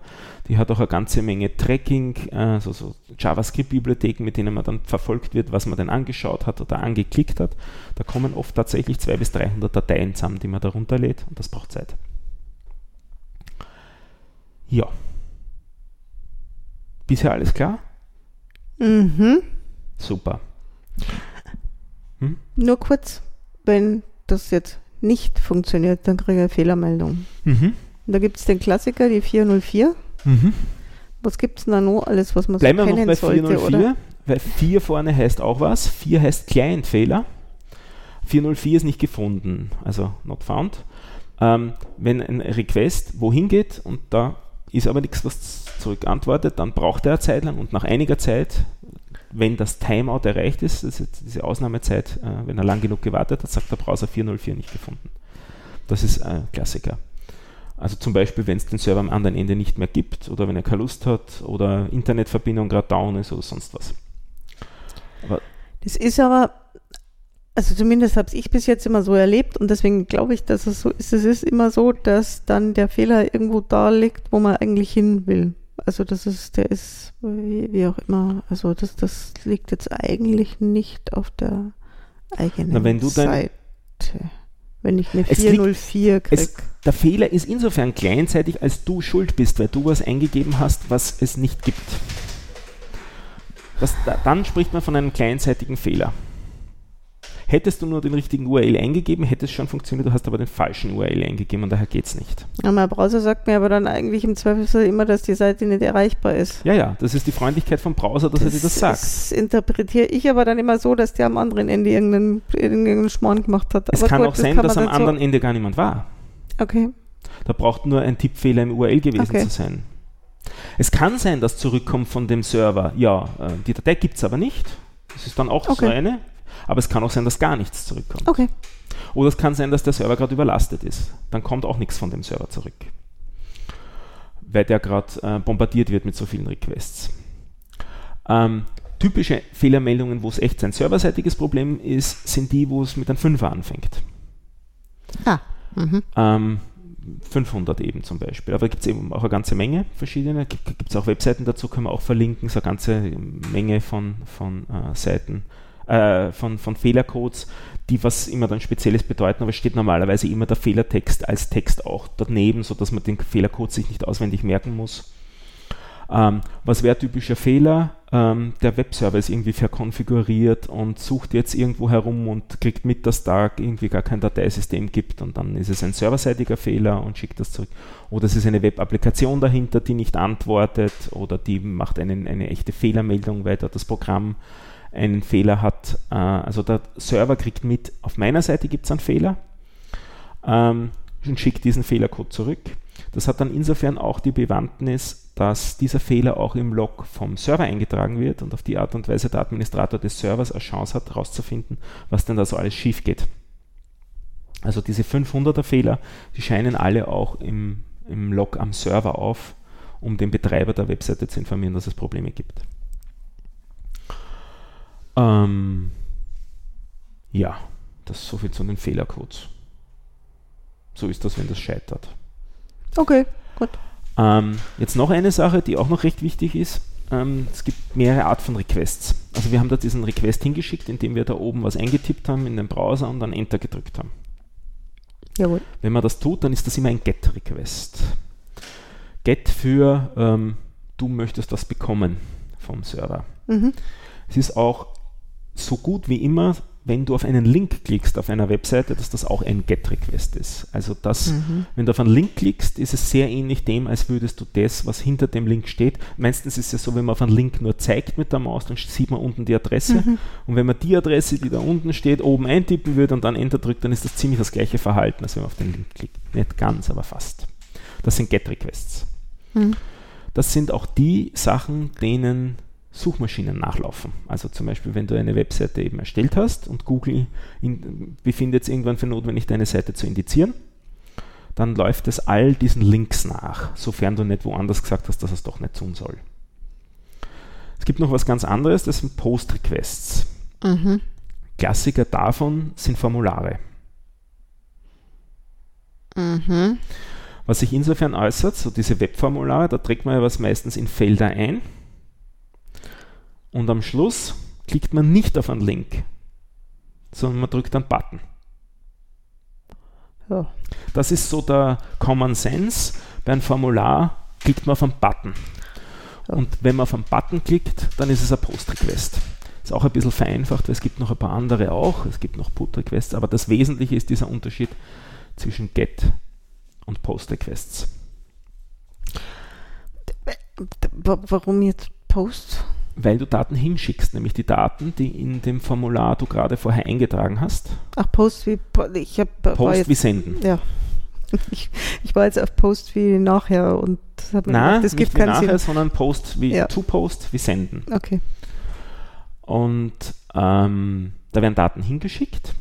die hat auch eine ganze Menge Tracking, also so JavaScript-Bibliotheken, mit denen man dann verfolgt wird, was man denn angeschaut hat oder angeklickt hat. Da kommen oft tatsächlich 200 bis 300 Dateien zusammen, die man da runterlädt und das braucht Zeit. Ja. Bisher alles klar? Mhm. Super. Hm? Nur kurz, wenn das jetzt nicht funktioniert, dann kriege ich eine Fehlermeldung. Mhm. da gibt es den Klassiker, die 404. Mhm. Was gibt es da noch alles, was man Bleiben so kennen wir noch bei sollte, 404, oder? weil 4 vorne heißt auch was. 4 heißt Client-Fehler. 404 ist nicht gefunden, also not found. Ähm, wenn ein Request wohin geht und da ist aber nichts, was zurückantwortet, dann braucht er eine Zeit lang und nach einiger Zeit, wenn das Timeout erreicht ist, ist diese Ausnahmezeit, äh, wenn er lang genug gewartet hat, sagt der Browser 404 nicht gefunden. Das ist ein Klassiker. Also zum Beispiel, wenn es den Server am anderen Ende nicht mehr gibt oder wenn er keine Lust hat oder Internetverbindung gerade down ist oder sonst was. Aber das ist aber also zumindest habe ich bis jetzt immer so erlebt und deswegen glaube ich, dass es so ist. Es ist immer so, dass dann der Fehler irgendwo da liegt, wo man eigentlich hin will. Also das ist, der ist, wie, auch immer, also das, das liegt jetzt eigentlich nicht auf der eigenen Na, wenn Seite. Wenn ich eine 404 kriege. Der Fehler ist insofern kleinzeitig, als du schuld bist, weil du was eingegeben hast, was es nicht gibt. Das, dann spricht man von einem kleinzeitigen Fehler. Hättest du nur den richtigen URL eingegeben, hätte es schon funktioniert, du hast aber den falschen URL eingegeben und daher geht es nicht. Ja, mein Browser sagt mir aber dann eigentlich im Zweifelsfall immer, dass die Seite nicht erreichbar ist. Ja, ja, das ist die Freundlichkeit vom Browser, dass das er dir das sagt. Das interpretiere ich aber dann immer so, dass der am anderen Ende irgendeinen, irgendeinen Schmarrn gemacht hat. Es aber kann gut, auch sein, das dass am anderen so Ende gar niemand war. Okay. Da braucht nur ein Tippfehler im URL gewesen okay. zu sein. Es kann sein, dass zurückkommt von dem Server, ja, äh, die Datei gibt es aber nicht. Das ist dann auch okay. so eine. Aber es kann auch sein, dass gar nichts zurückkommt. Okay. Oder es kann sein, dass der Server gerade überlastet ist. Dann kommt auch nichts von dem Server zurück. Weil der gerade äh, bombardiert wird mit so vielen Requests. Ähm, typische Fehlermeldungen, wo es echt ein serverseitiges Problem ist, sind die, wo es mit einem Fünfer anfängt. Ah. Mhm. Ähm, 500 eben zum Beispiel. Aber da gibt es eben auch eine ganze Menge verschiedene. Gibt es auch Webseiten dazu, können wir auch verlinken, so eine ganze Menge von, von äh, Seiten äh, von, von Fehlercodes, die was immer dann Spezielles bedeuten, aber es steht normalerweise immer der Fehlertext als Text auch daneben, sodass man den Fehlercode sich nicht auswendig merken muss. Ähm, was wäre typischer Fehler? Ähm, der Webserver ist irgendwie verkonfiguriert und sucht jetzt irgendwo herum und kriegt mit, dass da irgendwie gar kein Dateisystem gibt und dann ist es ein serverseitiger Fehler und schickt das zurück. Oder es ist eine Web-Applikation dahinter, die nicht antwortet oder die macht einen, eine echte Fehlermeldung, weil da das Programm einen Fehler hat. Äh, also der Server kriegt mit, auf meiner Seite gibt es einen Fehler ähm, und schickt diesen Fehlercode zurück. Das hat dann insofern auch die Bewandtnis, dass dieser Fehler auch im Log vom Server eingetragen wird und auf die Art und Weise der Administrator des Servers eine Chance hat, herauszufinden, was denn da so alles schief geht. Also diese 500er Fehler, die scheinen alle auch im, im Log am Server auf, um den Betreiber der Webseite zu informieren, dass es Probleme gibt. Ähm, ja, das ist so viel zu den Fehlercodes. So ist das, wenn das scheitert. Okay, gut. Ähm, jetzt noch eine Sache, die auch noch recht wichtig ist. Ähm, es gibt mehrere Art von Requests. Also wir haben da diesen Request hingeschickt, indem wir da oben was eingetippt haben in den Browser und dann Enter gedrückt haben. Jawohl. Wenn man das tut, dann ist das immer ein GET-Request. GET für ähm, du möchtest das bekommen vom Server. Mhm. Es ist auch so gut wie immer, wenn du auf einen Link klickst auf einer Webseite, dass das auch ein GET-Request ist. Also das, mhm. wenn du auf einen Link klickst, ist es sehr ähnlich dem, als würdest du das, was hinter dem Link steht. Meistens ist es ja so, wenn man auf einen Link nur zeigt mit der Maus, dann sieht man unten die Adresse. Mhm. Und wenn man die Adresse, die da unten steht, oben eintippen würde und dann Enter drückt, dann ist das ziemlich das gleiche Verhalten, als wenn man auf den Link klickt. Nicht ganz, aber fast. Das sind GET-Requests. Mhm. Das sind auch die Sachen, denen Suchmaschinen nachlaufen. Also zum Beispiel, wenn du eine Webseite eben erstellt hast und Google in, befindet es irgendwann für notwendig, deine Seite zu indizieren, dann läuft es all diesen Links nach, sofern du nicht woanders gesagt hast, dass es doch nicht tun soll. Es gibt noch was ganz anderes, das sind Post-Requests. Mhm. Klassiker davon sind Formulare. Mhm. Was sich insofern äußert, so diese Webformulare, da trägt man ja was meistens in Felder ein und am Schluss klickt man nicht auf einen Link, sondern man drückt einen Button. Ja. Das ist so der Common Sense. Bei einem Formular klickt man auf einen Button. Ja. Und wenn man auf einen Button klickt, dann ist es ein Post-Request. Ist auch ein bisschen vereinfacht, weil es gibt noch ein paar andere auch. Es gibt noch Put-Requests, aber das Wesentliche ist dieser Unterschied zwischen Get und Post-Requests. Warum jetzt Post? Weil du Daten hinschickst, nämlich die Daten, die in dem Formular du gerade vorher eingetragen hast. Ach, Post wie ich hab, Post jetzt, wie senden. Ja. Ich, ich, war jetzt auf Post wie nachher und habe mir Nein, gedacht, das gibt keinen nachher, Sinn. sondern Post wie ja. to Post wie senden. Okay. Und ähm, da werden Daten hingeschickt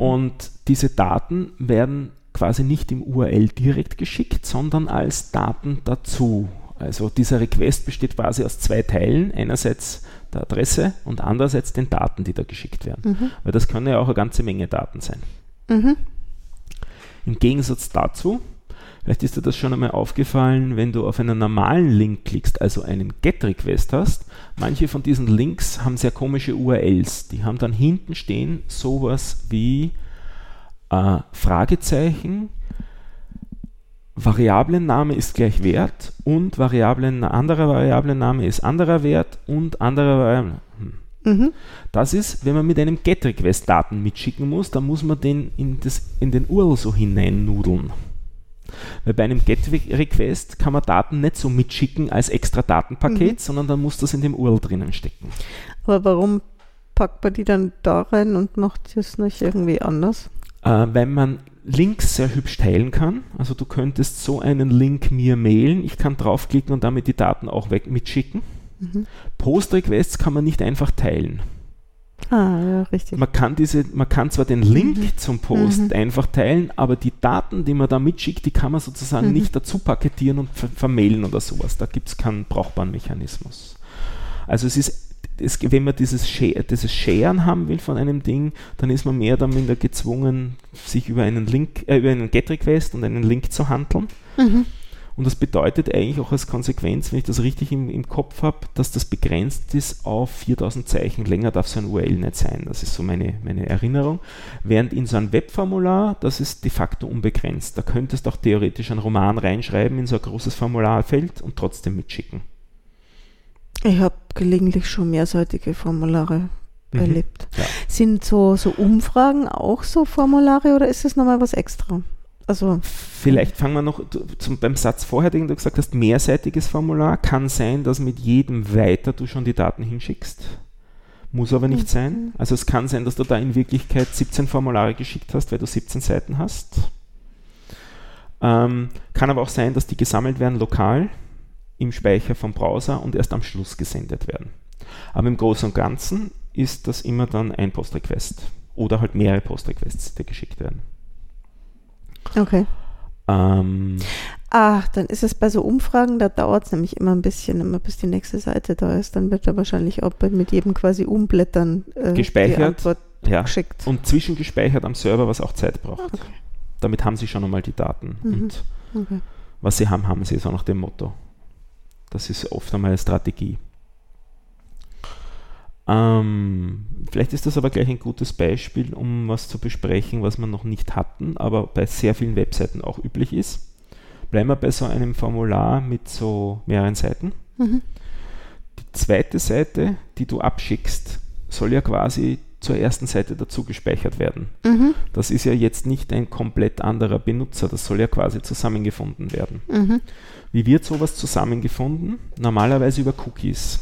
und diese Daten werden quasi nicht im URL direkt geschickt, sondern als Daten dazu. Also dieser Request besteht quasi aus zwei Teilen. Einerseits der Adresse und andererseits den Daten, die da geschickt werden. Mhm. Weil das können ja auch eine ganze Menge Daten sein. Mhm. Im Gegensatz dazu, vielleicht ist dir das schon einmal aufgefallen, wenn du auf einen normalen Link klickst, also einen GET-Request hast, manche von diesen Links haben sehr komische URLs. Die haben dann hinten stehen sowas wie äh, Fragezeichen, Variablenname ist gleich Wert und Variablen, anderer Variablenname ist anderer Wert und anderer Variablen. Hm. Mhm. Das ist, wenn man mit einem GET-Request Daten mitschicken muss, dann muss man den in, das, in den URL so hineinnudeln. Weil bei einem GET-Request kann man Daten nicht so mitschicken als extra Datenpaket, mhm. sondern dann muss das in dem URL drinnen stecken. Aber warum packt man die dann da rein und macht das nicht irgendwie anders? Äh, weil man Links sehr hübsch teilen kann. Also du könntest so einen Link mir mailen, ich kann draufklicken und damit die Daten auch weg mitschicken. Mhm. Post-Requests kann man nicht einfach teilen. Ah, ja, richtig. Man kann, diese, man kann zwar den Link mhm. zum Post mhm. einfach teilen, aber die Daten, die man da mitschickt, die kann man sozusagen mhm. nicht dazu paketieren und ver vermailen oder sowas. Da gibt es keinen brauchbaren Mechanismus. Also es ist es, wenn man dieses, dieses Sharen haben will von einem Ding, dann ist man mehr oder minder gezwungen, sich über einen Link, äh, über einen Get-Request und einen Link zu handeln. Mhm. Und das bedeutet eigentlich auch als Konsequenz, wenn ich das richtig im, im Kopf habe, dass das begrenzt ist auf 4000 Zeichen. Länger darf so ein URL nicht sein. Das ist so meine, meine Erinnerung. Während in so ein Webformular, das ist de facto unbegrenzt. Da könntest du auch theoretisch einen Roman reinschreiben in so ein großes Formularfeld und trotzdem mitschicken. Ich habe gelegentlich schon mehrseitige Formulare mhm. erlebt. Ja. Sind so, so Umfragen auch so Formulare oder ist das nochmal was extra? Also, Vielleicht fangen wir noch zum, beim Satz vorher, den du gesagt hast, mehrseitiges Formular. Kann sein, dass mit jedem weiter du schon die Daten hinschickst. Muss aber nicht mhm. sein. Also es kann sein, dass du da in Wirklichkeit 17 Formulare geschickt hast, weil du 17 Seiten hast. Ähm, kann aber auch sein, dass die gesammelt werden lokal im Speicher vom Browser und erst am Schluss gesendet werden. Aber im Großen und Ganzen ist das immer dann ein Post-Request oder halt mehrere Post-Requests, die geschickt werden. Okay. Ähm, Ach, dann ist es bei so Umfragen, da dauert es nämlich immer ein bisschen, immer bis die nächste Seite da ist. Dann wird er wahrscheinlich auch mit jedem quasi Umblättern äh, gespeichert, die Antwort ja, geschickt. Und zwischengespeichert am Server, was auch Zeit braucht. Okay. Damit haben sie schon einmal die Daten. Mhm. Und okay. was sie haben, haben sie, so nach dem Motto. Das ist oft einmal eine Strategie. Ähm, vielleicht ist das aber gleich ein gutes Beispiel, um was zu besprechen, was wir noch nicht hatten, aber bei sehr vielen Webseiten auch üblich ist. Bleiben wir bei so einem Formular mit so mehreren Seiten. Mhm. Die zweite Seite, die du abschickst, soll ja quasi zur ersten Seite dazu gespeichert werden. Mhm. Das ist ja jetzt nicht ein komplett anderer Benutzer, das soll ja quasi zusammengefunden werden. Mhm. Wie wird sowas zusammengefunden? Normalerweise über Cookies.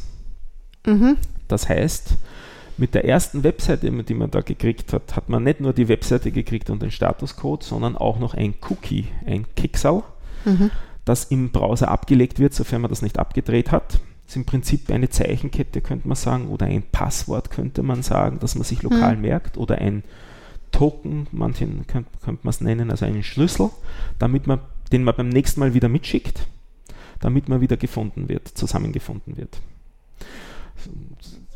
Mhm. Das heißt, mit der ersten Webseite, die man da gekriegt hat, hat man nicht nur die Webseite gekriegt und den Statuscode, sondern auch noch ein Cookie, ein Kicksau, mhm. das im Browser abgelegt wird, sofern man das nicht abgedreht hat. Ist im Prinzip eine Zeichenkette, könnte man sagen, oder ein Passwort könnte man sagen, das man sich lokal mhm. merkt, oder ein Token, manchen könnte, könnte man es nennen, also einen Schlüssel, damit man, den man beim nächsten Mal wieder mitschickt, damit man wieder gefunden wird, zusammengefunden wird.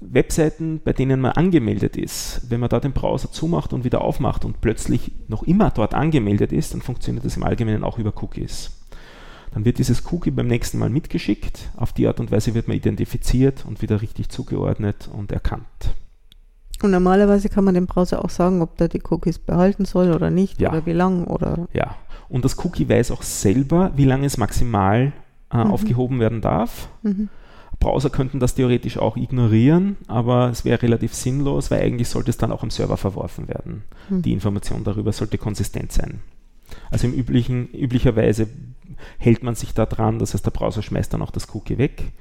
Webseiten, bei denen man angemeldet ist, wenn man da den Browser zumacht und wieder aufmacht und plötzlich noch immer dort angemeldet ist, dann funktioniert das im Allgemeinen auch über Cookies. Dann wird dieses Cookie beim nächsten Mal mitgeschickt. Auf die Art und Weise wird man identifiziert und wieder richtig zugeordnet und erkannt. Und normalerweise kann man dem Browser auch sagen, ob der die Cookies behalten soll oder nicht ja. oder wie lang oder. Ja. Und das Cookie weiß auch selber, wie lange es maximal äh, mhm. aufgehoben werden darf. Mhm. Browser könnten das theoretisch auch ignorieren, aber es wäre relativ sinnlos, weil eigentlich sollte es dann auch am Server verworfen werden. Mhm. Die Information darüber sollte konsistent sein. Also im üblichen, üblicherweise hält man sich da dran, das heißt, der Browser schmeißt dann auch das Cookie weg.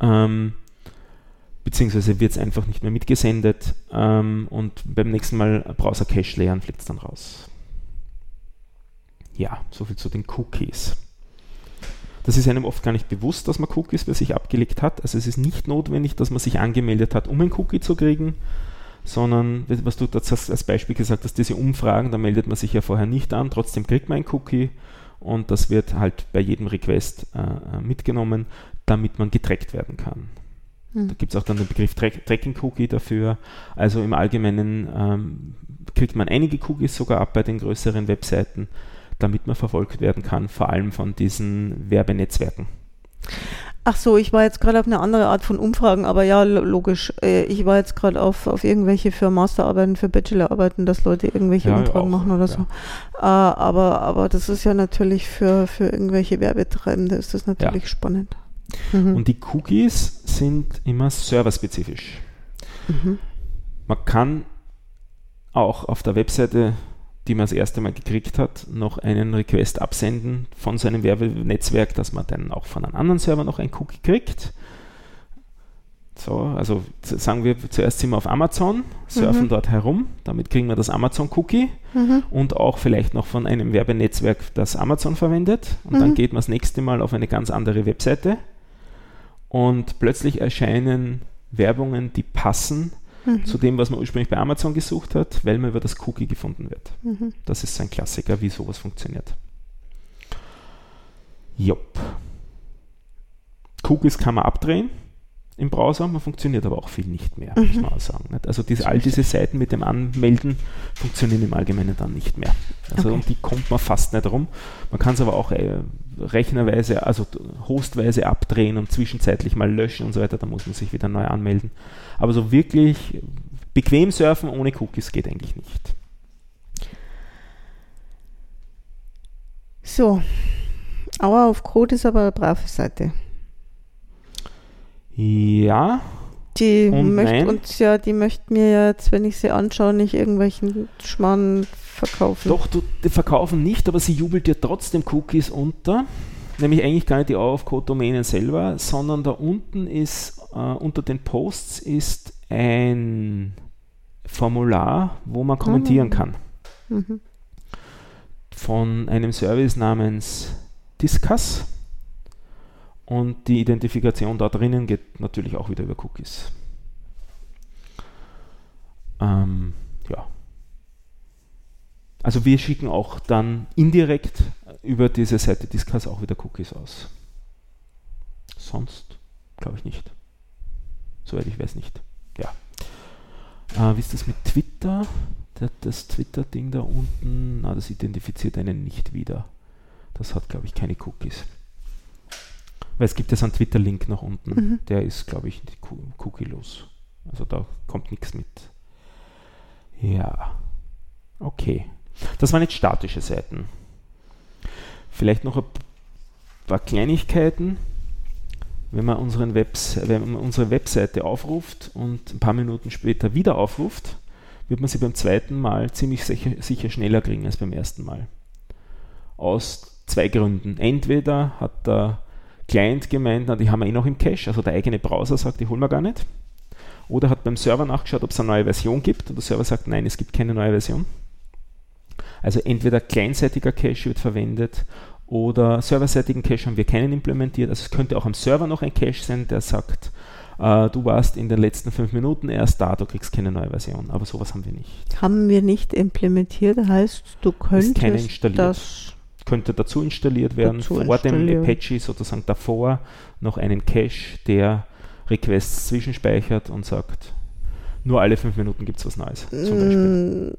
Ähm, beziehungsweise wird es einfach nicht mehr mitgesendet ähm, und beim nächsten Mal Browser Cache leeren fliegt es dann raus. Ja, soviel zu den Cookies. Das ist einem oft gar nicht bewusst, dass man Cookies bei sich abgelegt hat. Also es ist nicht notwendig, dass man sich angemeldet hat, um ein Cookie zu kriegen, sondern, was du als Beispiel gesagt hast, diese Umfragen, da meldet man sich ja vorher nicht an, trotzdem kriegt man ein Cookie und das wird halt bei jedem Request äh, äh mitgenommen, damit man getrackt werden kann. Hm. Da gibt es auch dann den Begriff Track Tracking-Cookie dafür. Also im Allgemeinen ähm, kriegt man einige Cookies sogar ab bei den größeren Webseiten, damit man verfolgt werden kann, vor allem von diesen Werbenetzwerken. Ach so, ich war jetzt gerade auf eine andere Art von Umfragen, aber ja, logisch. Äh, ich war jetzt gerade auf, auf irgendwelche für Masterarbeiten, für Bachelorarbeiten, dass Leute irgendwelche ja, Umfragen auch, machen oder ja. so. Uh, aber, aber das ist ja natürlich für, für irgendwelche Werbetreibende ist das natürlich ja. spannend. Mhm. Und die Cookies sind immer serverspezifisch. Mhm. Man kann auch auf der Webseite die man das erste Mal gekriegt hat, noch einen Request absenden von seinem Werbenetzwerk, dass man dann auch von einem anderen Server noch ein Cookie kriegt. So, also sagen wir, zuerst sind wir auf Amazon, surfen mhm. dort herum, damit kriegen wir das Amazon-Cookie mhm. und auch vielleicht noch von einem Werbenetzwerk, das Amazon verwendet. Und mhm. dann geht man das nächste Mal auf eine ganz andere Webseite und plötzlich erscheinen Werbungen, die passen mhm. zu dem, was man ursprünglich bei Amazon gesucht hat, weil man über das Cookie gefunden wird. Mhm. Das ist ein Klassiker, wie sowas funktioniert. Jupp. Cookies kann man abdrehen im Browser, man funktioniert aber auch viel nicht mehr, mhm. muss man auch sagen. Nicht? Also diese, all diese Seiten mit dem Anmelden funktionieren im Allgemeinen dann nicht mehr. Also okay. um die kommt man fast nicht rum. Man kann es aber auch äh, rechnerweise, also hostweise abdrehen und zwischenzeitlich mal löschen und so weiter, da muss man sich wieder neu anmelden. Aber so wirklich bequem surfen ohne Cookies geht eigentlich nicht. So, Hour of Code ist aber eine brave Seite. Ja. Die möchte uns ja, die möchte mir jetzt, wenn ich sie anschaue, nicht irgendwelchen Schmarrn verkaufen. Doch, du, die verkaufen nicht, aber sie jubelt dir trotzdem Cookies unter. Nämlich eigentlich gar nicht die of Code Domänen selber, sondern da unten ist, äh, unter den Posts ist ein Formular, wo man kommentieren mhm. kann. Mhm. Von einem Service namens Discuss. Und die Identifikation da drinnen geht natürlich auch wieder über Cookies. Ähm, ja. Also wir schicken auch dann indirekt über diese Seite Discuss auch wieder Cookies aus. Sonst glaube ich nicht. Soweit ich weiß nicht. Ja. Äh, wie ist das mit Twitter? Das Twitter-Ding da unten, na, das identifiziert einen nicht wieder. Das hat, glaube ich, keine Cookies. Weil es gibt ja so einen Twitter-Link nach unten. Mhm. Der ist, glaube ich, cookie-los. Also da kommt nichts mit. Ja. Okay. Das waren jetzt statische Seiten. Vielleicht noch ein paar Kleinigkeiten. Wenn man, unseren Webs wenn man unsere Webseite aufruft und ein paar Minuten später wieder aufruft, wird man sie beim zweiten Mal ziemlich sicher, sicher schneller kriegen als beim ersten Mal. Aus zwei Gründen. Entweder hat der Client gemeint, na, die haben wir eh noch im Cache, also der eigene Browser sagt, die holen wir gar nicht. Oder hat beim Server nachgeschaut, ob es eine neue Version gibt und der Server sagt, nein, es gibt keine neue Version. Also entweder kleinseitiger Cache wird verwendet Oder serverseitigen Cache haben wir keinen implementiert. Also es könnte auch am Server noch ein Cache sein, der sagt, äh, du warst in den letzten fünf Minuten erst da, du kriegst keine neue Version. Aber sowas haben wir nicht. Haben wir nicht implementiert, heißt, du könntest das könnte dazu installiert werden, dazu vor dem Apache sozusagen davor noch einen Cache, der Requests zwischenspeichert und sagt, nur alle fünf Minuten gibt es was Neues. Zum Beispiel.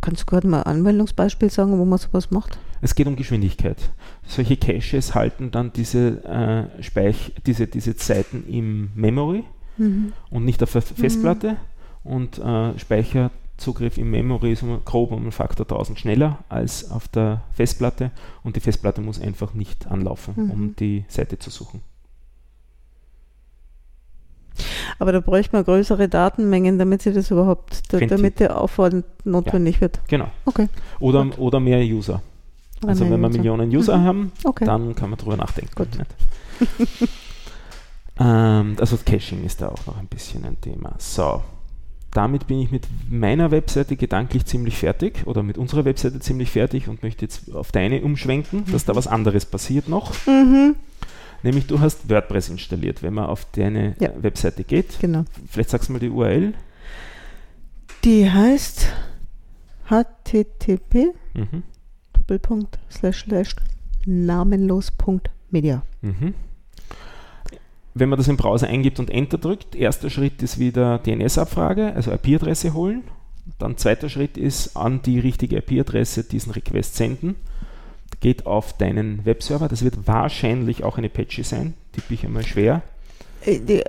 Kannst du gerade mal ein Anwendungsbeispiel sagen, wo man sowas macht? Es geht um Geschwindigkeit. Solche Caches halten dann diese, äh, Speich diese, diese Zeiten im Memory mhm. und nicht auf der Festplatte mhm. und äh, Speicherzugriff im Memory ist um, grob um einen Faktor 1000 schneller als auf der Festplatte und die Festplatte muss einfach nicht anlaufen, mhm. um die Seite zu suchen. Aber da bräuchte man größere Datenmengen, damit sie das überhaupt, da, damit der Aufwand notwendig ja, wird. Genau. Okay. Oder, oder mehr User. Oder also mehr wenn wir User. Millionen User mhm. haben, okay. dann kann man drüber nachdenken. Gut. ähm, also Caching ist da auch noch ein bisschen ein Thema. So. Damit bin ich mit meiner Webseite gedanklich ziemlich fertig oder mit unserer Webseite ziemlich fertig und möchte jetzt auf deine umschwenken, dass da was anderes passiert noch. Mhm. Nämlich du hast WordPress installiert, wenn man auf deine ja. Webseite geht. Genau. Vielleicht sagst du mal die URL. Die heißt http mhm. Doppelpunkt slash slash namenlos.media. Mhm. Wenn man das im Browser eingibt und Enter drückt, erster Schritt ist wieder DNS-Abfrage, also IP-Adresse holen. Dann zweiter Schritt ist an die richtige IP-Adresse diesen Request senden geht auf deinen Webserver. Das wird wahrscheinlich auch eine Apache sein, tippe ich einmal schwer. Äh, die,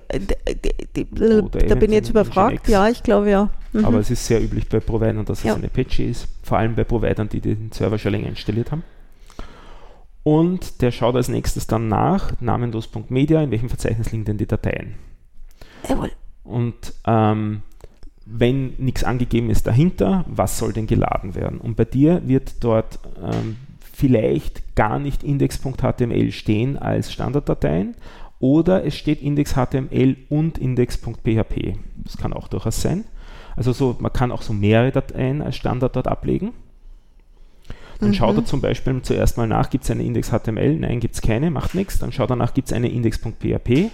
die, die, da bin ich jetzt überfragt. Ja, ich glaube ja. Mhm. Aber es ist sehr üblich bei Providern, dass es ja. eine Apache ist. Vor allem bei Providern, die den Server schon länger installiert haben. Und der schaut als nächstes dann nach, namenlos.media, in welchem Verzeichnis liegen denn die Dateien. Jawohl. Und ähm, wenn nichts angegeben ist dahinter, was soll denn geladen werden? Und bei dir wird dort ähm, vielleicht gar nicht index.html stehen als Standarddateien oder es steht index.html und index.php. Das kann auch durchaus sein. Also so, man kann auch so mehrere Dateien als Standard dort ablegen. Dann mhm. schaut er zum Beispiel zuerst mal nach, gibt es eine Index.html? Nein, gibt es keine, macht nichts. Dann schaut er nach, gibt es eine Index.php?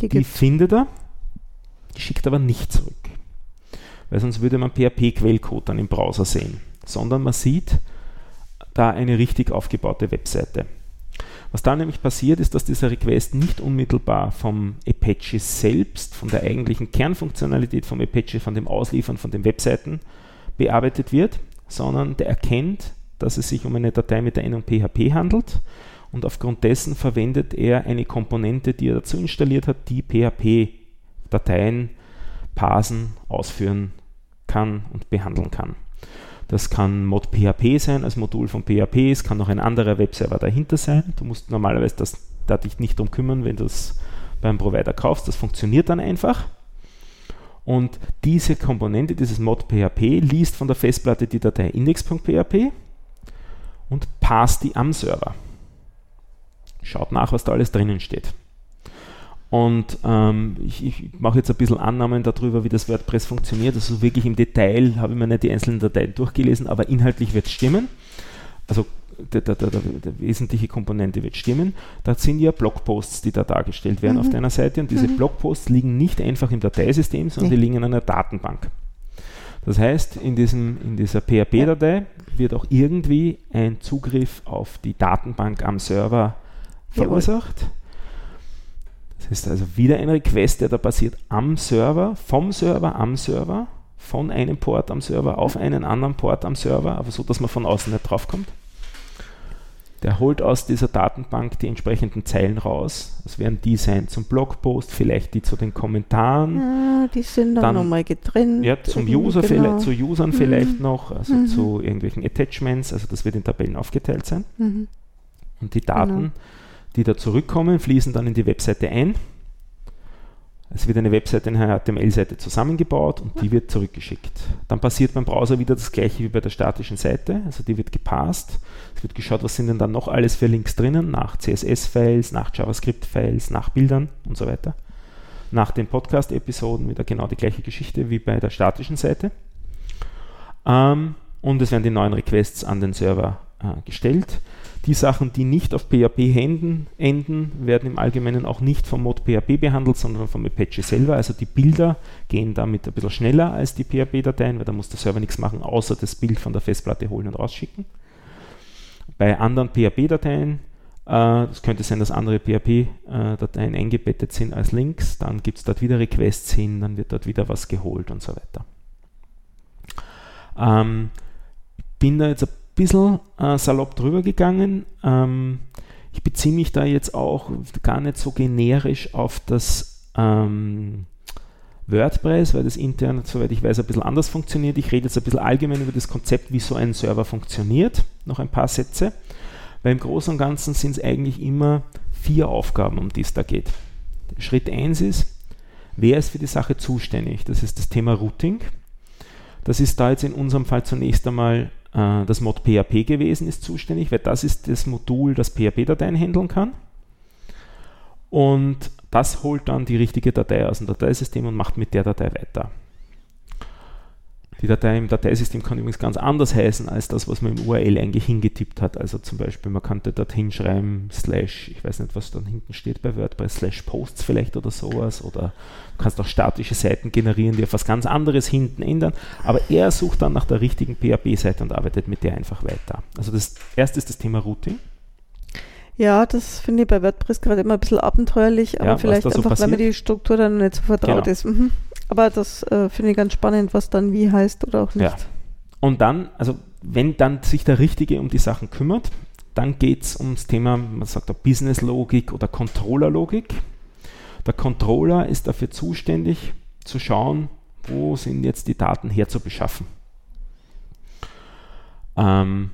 Die, die findet er, die schickt aber nicht zurück. Weil sonst würde man PHP-Quellcode dann im Browser sehen. Sondern man sieht, da eine richtig aufgebaute Webseite. Was da nämlich passiert, ist, dass dieser Request nicht unmittelbar vom Apache selbst, von der eigentlichen Kernfunktionalität vom Apache, von dem Ausliefern von den Webseiten bearbeitet wird, sondern der erkennt, dass es sich um eine Datei mit der Endung PHP handelt und aufgrund dessen verwendet er eine Komponente, die er dazu installiert hat, die PHP-Dateien parsen, ausführen kann und behandeln kann. Das kann Mod PHP sein als Modul von PHP, es kann noch ein anderer Webserver dahinter sein. Du musst normalerweise das, da dich nicht drum kümmern, wenn du es beim Provider kaufst. Das funktioniert dann einfach. Und diese Komponente, dieses Mod PHP, liest von der Festplatte die Datei index.php und passt die am Server. Schaut nach, was da alles drinnen steht. Und ähm, ich, ich mache jetzt ein bisschen Annahmen darüber, wie das WordPress funktioniert. Also wirklich im Detail habe ich mir nicht die einzelnen Dateien durchgelesen, aber inhaltlich wird es stimmen. Also der, der, der, der, wesentliche Komponente wird stimmen. Da sind ja Blogposts, die da dargestellt werden mhm. auf deiner Seite. Und diese mhm. Blogposts liegen nicht einfach im Dateisystem, sondern nee. die liegen in einer Datenbank. Das heißt, in, diesem, in dieser PHP-Datei wird auch irgendwie ein Zugriff auf die Datenbank am Server verursacht. Jawohl ist also wieder ein Request, der da passiert am Server, vom Server am Server, von einem Port am Server auf einen anderen Port am Server, aber so, dass man von außen nicht draufkommt. Der holt aus dieser Datenbank die entsprechenden Zeilen raus. Das werden die sein zum Blogpost, vielleicht die zu den Kommentaren. Ja, die sind dann, dann nochmal getrennt. Ja, zum User genau. vielleicht, zu Usern mhm. vielleicht noch, also mhm. zu irgendwelchen Attachments, also das wird in Tabellen aufgeteilt sein. Mhm. Und die Daten genau die da zurückkommen, fließen dann in die Webseite ein. Es wird eine Webseite, eine HTML-Seite zusammengebaut und die wird zurückgeschickt. Dann passiert beim Browser wieder das gleiche wie bei der statischen Seite. Also die wird gepasst. Es wird geschaut, was sind denn dann noch alles für Links drinnen, nach CSS-Files, nach JavaScript-Files, nach Bildern und so weiter. Nach den Podcast-Episoden wieder genau die gleiche Geschichte wie bei der statischen Seite. Ähm, und es werden die neuen Requests an den Server äh, gestellt. Die Sachen, die nicht auf PHP enden, enden, werden im Allgemeinen auch nicht vom Mod PHP behandelt, sondern vom Apache selber. Also die Bilder gehen damit ein bisschen schneller als die PHP-Dateien, weil da muss der Server nichts machen, außer das Bild von der Festplatte holen und rausschicken. Bei anderen PHP-Dateien, äh, es könnte sein, dass andere PHP-Dateien eingebettet sind als Links, dann gibt es dort wieder Requests hin, dann wird dort wieder was geholt und so weiter. Ähm, bin da jetzt ein bisschen äh, salopp drüber gegangen. Ähm, ich beziehe mich da jetzt auch gar nicht so generisch auf das ähm, WordPress, weil das intern, soweit ich weiß, ein bisschen anders funktioniert. Ich rede jetzt ein bisschen allgemein über das Konzept, wie so ein Server funktioniert. Noch ein paar Sätze. Weil im Großen und Ganzen sind es eigentlich immer vier Aufgaben, um die es da geht. Schritt 1 ist, wer ist für die Sache zuständig? Das ist das Thema Routing. Das ist da jetzt in unserem Fall zunächst einmal äh, das Mod PHP gewesen, ist zuständig, weil das ist das Modul, das PHP-Dateien handeln kann. Und das holt dann die richtige Datei aus dem Dateisystem und macht mit der Datei weiter. Die Datei im Dateisystem kann übrigens ganz anders heißen als das, was man im URL eigentlich hingetippt hat. Also zum Beispiel, man könnte dort hinschreiben, slash, ich weiß nicht, was dann hinten steht bei WordPress, slash Posts vielleicht oder sowas. Oder du kannst auch statische Seiten generieren, die auf was ganz anderes hinten ändern. Aber er sucht dann nach der richtigen PHP-Seite und arbeitet mit der einfach weiter. Also das erste ist das Thema Routing. Ja, das finde ich bei WordPress gerade immer ein bisschen abenteuerlich, aber ja, vielleicht einfach, so weil mir die Struktur dann nicht so vertraut genau. ist. Mhm. Aber das äh, finde ich ganz spannend, was dann wie heißt oder auch nicht. Ja. Und dann, also wenn dann sich der Richtige um die Sachen kümmert, dann geht es ums Thema, man sagt auch Business-Logik oder Controller-Logik. Der Controller ist dafür zuständig, zu schauen, wo sind jetzt die Daten herzubeschaffen. Ähm,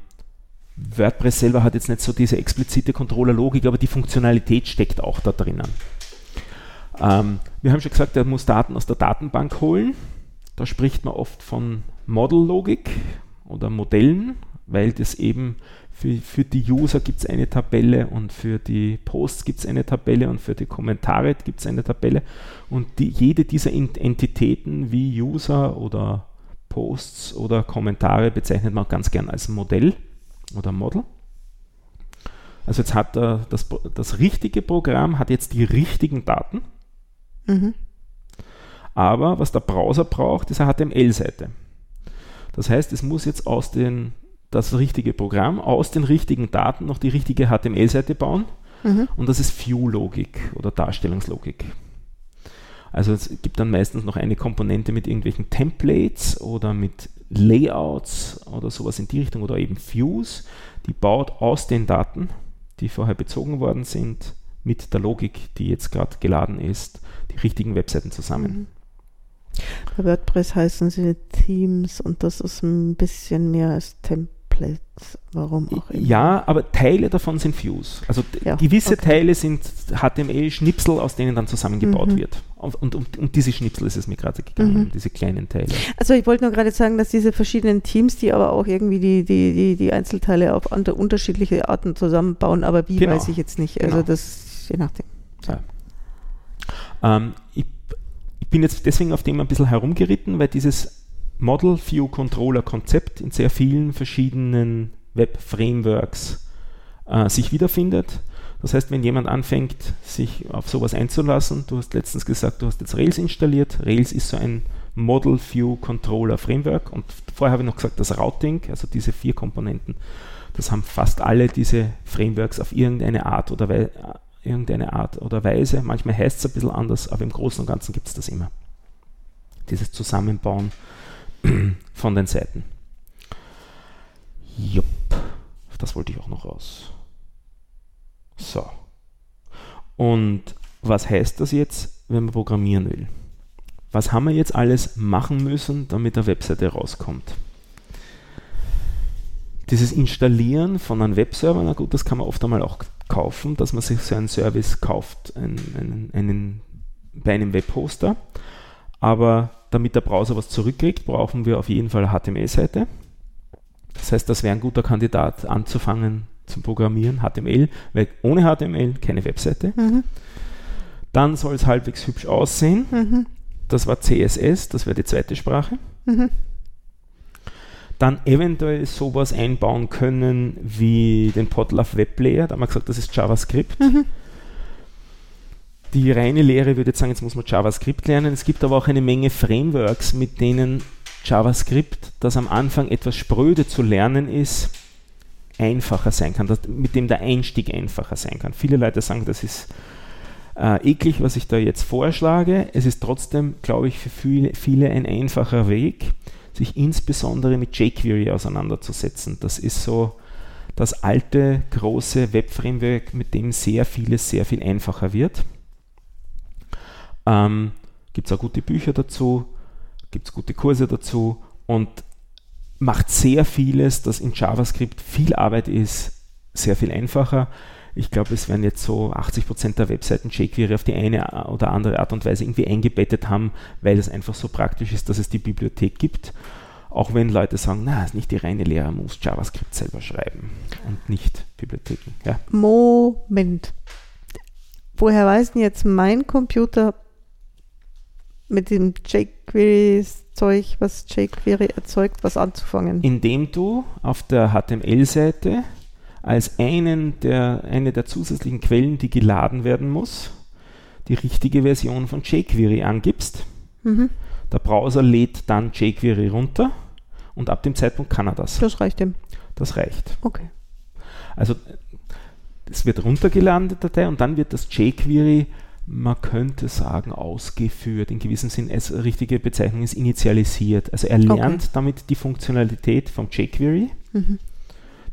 WordPress selber hat jetzt nicht so diese explizite Controller-Logik, aber die Funktionalität steckt auch da drinnen. Ähm, wir haben schon gesagt, er muss Daten aus der Datenbank holen. Da spricht man oft von Model-Logik oder Modellen, weil das eben für, für die User gibt es eine Tabelle und für die Posts gibt es eine Tabelle und für die Kommentare gibt es eine Tabelle. Und die, jede dieser Entitäten wie User oder Posts oder Kommentare bezeichnet man ganz gern als Modell oder Model. Also jetzt hat er das, das richtige Programm, hat jetzt die richtigen Daten Mhm. Aber was der Browser braucht, ist eine HTML-Seite. Das heißt, es muss jetzt aus den, das richtige Programm aus den richtigen Daten noch die richtige HTML-Seite bauen. Mhm. Und das ist View-Logik oder Darstellungslogik. Also es gibt dann meistens noch eine Komponente mit irgendwelchen Templates oder mit Layouts oder sowas in die Richtung oder eben Views, die baut aus den Daten, die vorher bezogen worden sind, mit der Logik, die jetzt gerade geladen ist, die richtigen Webseiten zusammen. Mhm. Bei WordPress heißen sie Themes und das ist ein bisschen mehr als Templates. Warum auch immer. Ja, aber Teile davon sind Views. Also ja, gewisse okay. Teile sind HTML-Schnipsel, aus denen dann zusammengebaut mhm. wird. Und, und, und, und, diese Schnipsel ist es mir gerade gegangen, mhm. diese kleinen Teile. Also ich wollte nur gerade sagen, dass diese verschiedenen Teams, die aber auch irgendwie die, die, die, die Einzelteile auf unterschiedliche Arten zusammenbauen, aber wie genau. weiß ich jetzt nicht. Also genau. das je nachdem. Ja. Ähm, ich, ich, bin jetzt deswegen auf dem ein bisschen herumgeritten, weil dieses Model View Controller Konzept in sehr vielen verschiedenen Web-Frameworks äh, sich wiederfindet. Das heißt, wenn jemand anfängt, sich auf sowas einzulassen, du hast letztens gesagt, du hast jetzt Rails installiert. Rails ist so ein Model View Controller Framework und vorher habe ich noch gesagt, das Routing, also diese vier Komponenten, das haben fast alle diese Frameworks auf irgendeine Art oder irgendeine Art oder Weise. Manchmal heißt es ein bisschen anders, aber im Großen und Ganzen gibt es das immer. Dieses Zusammenbauen von den Seiten. Jupp, das wollte ich auch noch raus. So. Und was heißt das jetzt, wenn man programmieren will? Was haben wir jetzt alles machen müssen, damit eine Webseite rauskommt? Dieses Installieren von einem Webserver, na gut, das kann man oft einmal auch kaufen, dass man sich so einen Service kauft einen, einen, einen, bei einem Webhoster. Aber damit der Browser was zurückkriegt, brauchen wir auf jeden Fall eine HTML-Seite. Das heißt, das wäre ein guter Kandidat anzufangen zum Programmieren, HTML, weil ohne HTML keine Webseite. Mhm. Dann soll es halbwegs hübsch aussehen. Mhm. Das war CSS, das wäre die zweite Sprache. Mhm. Dann eventuell sowas einbauen können wie den Podlove Web Player. Da haben wir gesagt, das ist JavaScript. Mhm. Die reine Lehre würde jetzt sagen, jetzt muss man JavaScript lernen. Es gibt aber auch eine Menge Frameworks, mit denen JavaScript, das am Anfang etwas spröde zu lernen ist, einfacher sein kann, dass, mit dem der Einstieg einfacher sein kann. Viele Leute sagen, das ist äh, eklig, was ich da jetzt vorschlage. Es ist trotzdem, glaube ich, für viele, viele ein einfacher Weg, sich insbesondere mit jQuery auseinanderzusetzen. Das ist so das alte, große Web-Framework, mit dem sehr vieles sehr viel einfacher wird. Ähm, gibt es auch gute Bücher dazu, gibt es gute Kurse dazu und macht sehr vieles, das in JavaScript viel Arbeit ist, sehr viel einfacher. Ich glaube, es werden jetzt so 80% der Webseiten jQuery auf die eine oder andere Art und Weise irgendwie eingebettet haben, weil es einfach so praktisch ist, dass es die Bibliothek gibt. Auch wenn Leute sagen, na, ist nicht die reine Lehre, muss JavaScript selber schreiben und nicht Bibliotheken. Ja. Moment. Woher weiß denn jetzt mein Computer mit dem jQuery-Zeug, was jQuery erzeugt, was anzufangen? Indem du auf der HTML-Seite als einen der, eine der zusätzlichen Quellen, die geladen werden muss, die richtige Version von jQuery angibst. Mhm. Der Browser lädt dann jQuery runter und ab dem Zeitpunkt kann er das. Das reicht ihm. Das reicht. Okay. Also es wird runtergeladen, die Datei, und dann wird das jQuery man könnte sagen, ausgeführt. In gewissem Sinn, als richtige Bezeichnung ist initialisiert. Also er lernt okay. damit die Funktionalität vom jQuery. Mhm.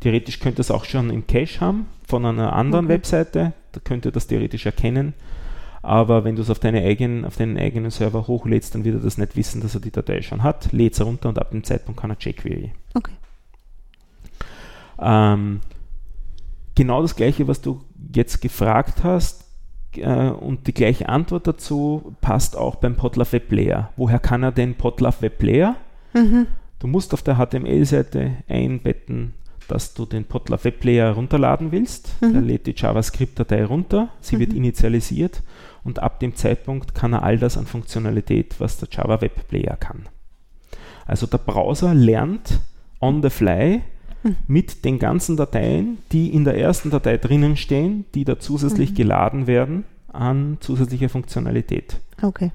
Theoretisch könnte es auch schon im Cache haben von einer anderen okay. Webseite. Da könnte das theoretisch erkennen. Aber wenn du es auf, deine eigenen, auf deinen eigenen Server hochlädst, dann wird er das nicht wissen, dass er die Datei schon hat. Lädt es runter und ab dem Zeitpunkt kann er jQuery. Okay. Ähm, genau das gleiche, was du jetzt gefragt hast, äh, und die gleiche Antwort dazu passt auch beim Podlove Web Player. Woher kann er den Podlove Web Player? Mhm. Du musst auf der HTML-Seite einbetten, dass du den Podlove Web Player runterladen willst. Mhm. Er lädt die JavaScript-Datei runter, sie mhm. wird initialisiert und ab dem Zeitpunkt kann er all das an Funktionalität, was der Java Web Player kann. Also der Browser lernt on the fly mhm. mit den ganzen Dateien, die in der ersten Datei drinnen stehen, die da zusätzlich mhm. geladen werden an zusätzlicher Funktionalität. Okay.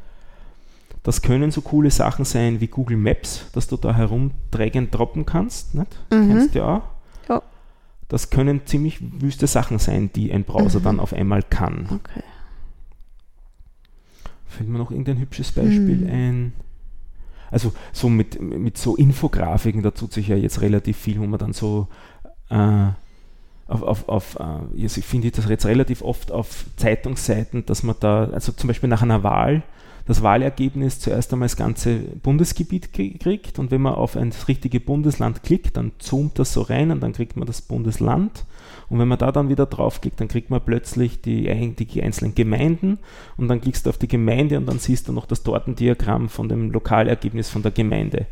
Das können so coole Sachen sein wie Google Maps, dass du da herumträgen droppen kannst. Nicht? Mhm. Kennst du ja auch. Das können ziemlich wüste Sachen sein, die ein Browser mhm. dann auf einmal kann. Okay. Fällt mir noch irgendein hübsches Beispiel mhm. ein? Also so mit, mit so Infografiken, da tut sich ja jetzt relativ viel, wo man dann so äh, auf, auf, auf äh, also ich finde das jetzt relativ oft auf Zeitungsseiten, dass man da, also zum Beispiel nach einer Wahl, das Wahlergebnis zuerst einmal das ganze Bundesgebiet kriegt und wenn man auf ein richtige Bundesland klickt, dann zoomt das so rein und dann kriegt man das Bundesland und wenn man da dann wieder draufklickt, dann kriegt man plötzlich die, die einzelnen Gemeinden und dann klickst du auf die Gemeinde und dann siehst du noch das Tortendiagramm von dem Lokalergebnis von der Gemeinde.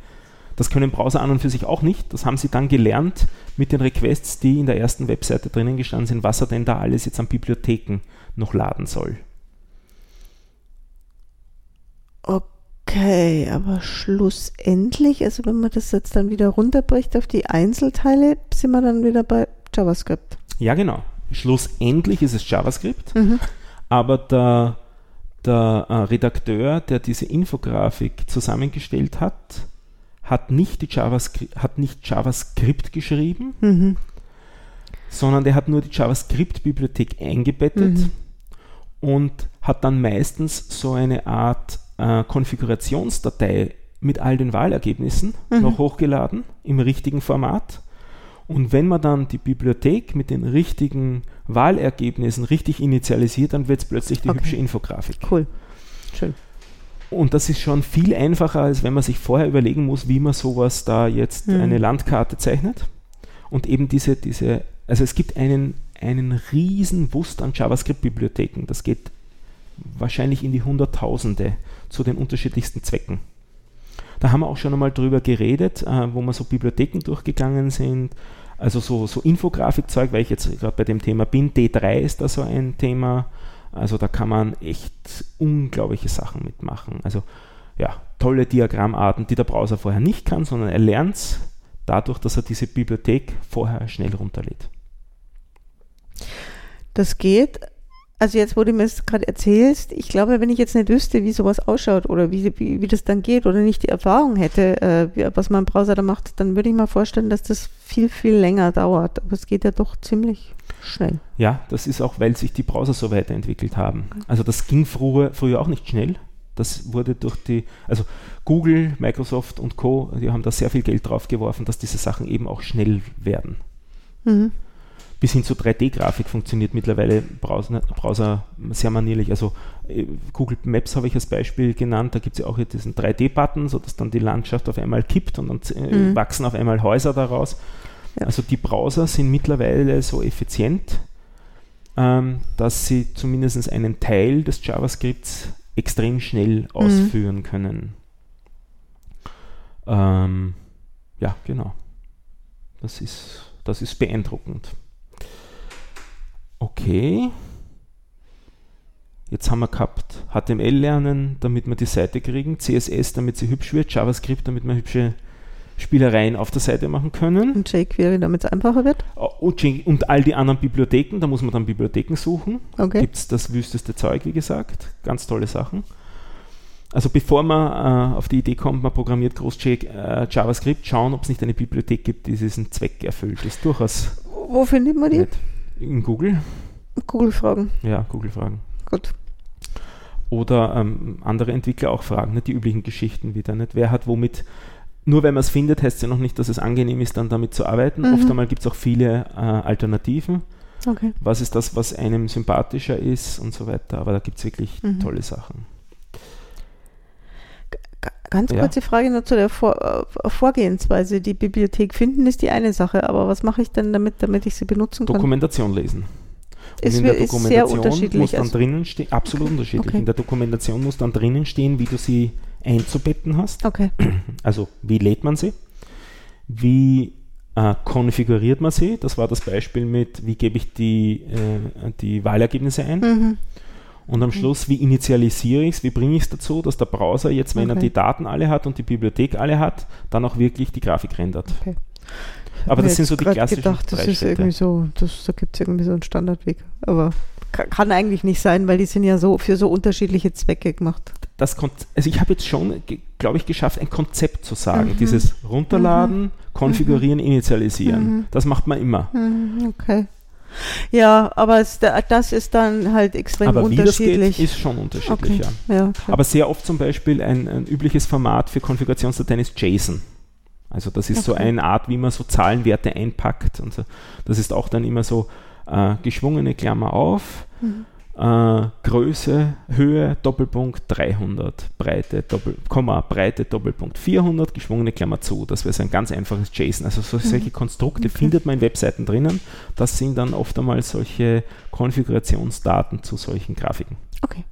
Das können Browser an und für sich auch nicht. Das haben sie dann gelernt mit den Requests, die in der ersten Webseite drinnen gestanden sind, was er denn da alles jetzt an Bibliotheken noch laden soll. Okay, aber schlussendlich, also wenn man das jetzt dann wieder runterbricht auf die Einzelteile, sind wir dann wieder bei JavaScript. Ja, genau. Schlussendlich ist es JavaScript, mhm. aber der, der äh, Redakteur, der diese Infografik zusammengestellt hat, hat nicht, die JavaScript, hat nicht JavaScript geschrieben, mhm. sondern der hat nur die JavaScript-Bibliothek eingebettet mhm. und hat dann meistens so eine Art äh, Konfigurationsdatei mit all den Wahlergebnissen mhm. noch hochgeladen im richtigen Format. Und wenn man dann die Bibliothek mit den richtigen Wahlergebnissen richtig initialisiert, dann wird es plötzlich die okay. hübsche Infografik. Cool. Schön. Und das ist schon viel einfacher, als wenn man sich vorher überlegen muss, wie man sowas da jetzt mhm. eine Landkarte zeichnet. Und eben diese, diese, also es gibt einen, einen riesen Wust an JavaScript-Bibliotheken. Das geht wahrscheinlich in die Hunderttausende zu den unterschiedlichsten Zwecken. Da haben wir auch schon einmal drüber geredet, äh, wo wir so Bibliotheken durchgegangen sind, also so, so Infografikzeug, weil ich jetzt gerade bei dem Thema bin. D3 ist da so ein Thema. Also da kann man echt unglaubliche Sachen mitmachen. Also ja, tolle Diagrammarten, die der Browser vorher nicht kann, sondern er lernt dadurch, dass er diese Bibliothek vorher schnell runterlädt. Das geht. Also jetzt, wo du mir das gerade erzählst, ich glaube, wenn ich jetzt nicht wüsste, wie sowas ausschaut oder wie, wie, wie das dann geht oder nicht die Erfahrung hätte, äh, was mein Browser da macht, dann würde ich mal vorstellen, dass das viel, viel länger dauert. Aber es geht ja doch ziemlich schnell. Ja, das ist auch, weil sich die Browser so weiterentwickelt haben. Also das ging früher, früher auch nicht schnell. Das wurde durch die, also Google, Microsoft und Co., die haben da sehr viel Geld drauf geworfen, dass diese Sachen eben auch schnell werden. Mhm. Bis hin zu 3D-Grafik funktioniert mittlerweile Browser, Browser sehr manierlich. Also äh, Google Maps habe ich als Beispiel genannt, da gibt es ja auch diesen 3D-Button, sodass dann die Landschaft auf einmal kippt und dann äh, mhm. wachsen auf einmal Häuser daraus. Ja. Also die Browser sind mittlerweile so effizient, ähm, dass sie zumindest einen Teil des JavaScripts extrem schnell mhm. ausführen mhm. können. Ähm, ja, genau. Das ist, das ist beeindruckend. Okay. Jetzt haben wir gehabt HTML lernen, damit wir die Seite kriegen, CSS, damit sie hübsch wird, JavaScript, damit wir hübsche Spielereien auf der Seite machen können. Und jQuery, damit es einfacher wird. Und, und, all die anderen Bibliotheken, da muss man dann Bibliotheken suchen. Okay. Gibt es das wüsteste Zeug, wie gesagt. Ganz tolle Sachen. Also bevor man äh, auf die Idee kommt, man programmiert groß äh, JavaScript, schauen, ob es nicht eine Bibliothek gibt, die diesen Zweck erfüllt. Das ist durchaus. Wo findet man die? Nicht. In Google. Google-Fragen. Ja, Google-Fragen. Gut. Oder ähm, andere Entwickler auch fragen, nicht die üblichen Geschichten wieder. Nicht? Wer hat womit nur wenn man es findet, heißt es ja noch nicht, dass es angenehm ist, dann damit zu arbeiten. Mhm. Oft einmal gibt es auch viele äh, Alternativen. Okay. Was ist das, was einem sympathischer ist und so weiter. Aber da gibt es wirklich mhm. tolle Sachen. Ganz kurze ja. Frage nur zu der Vor äh, Vorgehensweise. Die Bibliothek finden ist die eine Sache, aber was mache ich denn damit, damit ich sie benutzen kann? Dokumentation lesen. Und ist, in der Dokumentation muss dann also drinnen stehen, absolut okay. unterschiedlich. Okay. In der Dokumentation muss dann drinnen stehen, wie du sie einzubetten hast. Okay. Also wie lädt man sie? Wie äh, konfiguriert man sie? Das war das Beispiel mit, wie gebe ich die, äh, die Wahlergebnisse ein? Mhm. Und am Schluss, wie initialisiere ich es, wie bringe ich es dazu, dass der Browser jetzt, wenn okay. er die Daten alle hat und die Bibliothek alle hat, dann auch wirklich die Grafik rendert. Okay. Aber das sind so die klassischen gedacht, das ist irgendwie so, das, da gibt es irgendwie so einen Standardweg. Aber kann eigentlich nicht sein, weil die sind ja so für so unterschiedliche Zwecke gemacht das also ich habe jetzt schon, glaube ich, geschafft, ein Konzept zu sagen. Mhm. Dieses Runterladen, mhm. Konfigurieren, mhm. Initialisieren. Mhm. Das macht man immer. Mhm, okay. Ja, aber es, das ist dann halt extrem aber unterschiedlich. Wie das geht, ist schon unterschiedlich, okay. ja. ja aber sehr oft zum Beispiel ein, ein, übliches Format für Konfigurationsdateien ist JSON. Also das ist okay. so eine Art, wie man so Zahlenwerte einpackt. Und so. Das ist auch dann immer so äh, geschwungene Klammer auf. Mhm äh, Größe, Höhe, Doppelpunkt 300, Breite, Doppel, Komma, Breite, Doppelpunkt 400, geschwungene Klammer zu. Das wäre so ein ganz einfaches JSON. Also so, solche mhm. Konstrukte okay. findet man in Webseiten drinnen. Das sind dann oft einmal solche Konfigurationsdaten zu solchen Grafiken. Okay.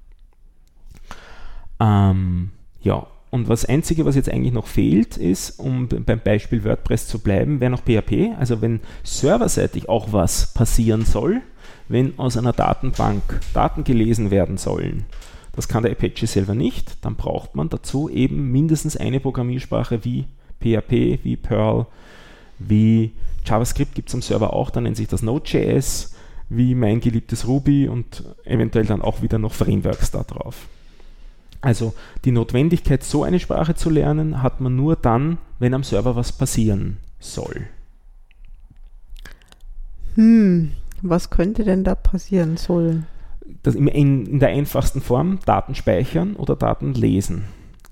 Ähm, ja, und das Einzige, was jetzt eigentlich noch fehlt, ist, um beim Beispiel WordPress zu bleiben, wäre noch PHP. Also wenn serverseitig auch was passieren soll, wenn aus einer Datenbank Daten gelesen werden sollen. Das kann der Apache selber nicht. Dann braucht man dazu eben mindestens eine Programmiersprache wie PHP, wie Perl, wie JavaScript gibt es am Server auch, dann nennt sich das Node.js, wie mein geliebtes Ruby und eventuell dann auch wieder noch Frameworks da drauf. Also die Notwendigkeit, so eine Sprache zu lernen, hat man nur dann, wenn am Server was passieren soll. Hm, was könnte denn da passieren sollen? Das in, in der einfachsten Form Daten speichern oder Daten lesen.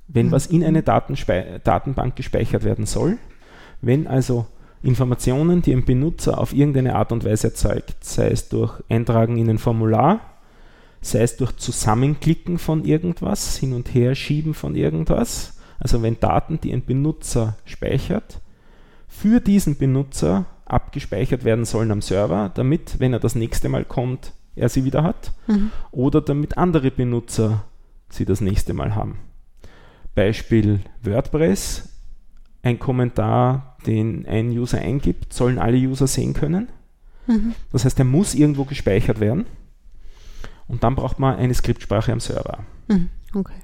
Wenn mhm. was in eine Datenbank gespeichert werden soll, wenn also Informationen, die ein Benutzer auf irgendeine Art und Weise erzeugt, sei es durch Eintragen in ein Formular, sei es durch Zusammenklicken von irgendwas, hin und her schieben von irgendwas, also wenn Daten, die ein Benutzer speichert, für diesen Benutzer abgespeichert werden sollen am Server, damit, wenn er das nächste Mal kommt, er sie wieder hat. Mhm. Oder damit andere Benutzer sie das nächste Mal haben. Beispiel WordPress. Ein Kommentar, den ein User eingibt, sollen alle User sehen können. Mhm. Das heißt, er muss irgendwo gespeichert werden. Und dann braucht man eine Skriptsprache am Server. Mhm. Okay.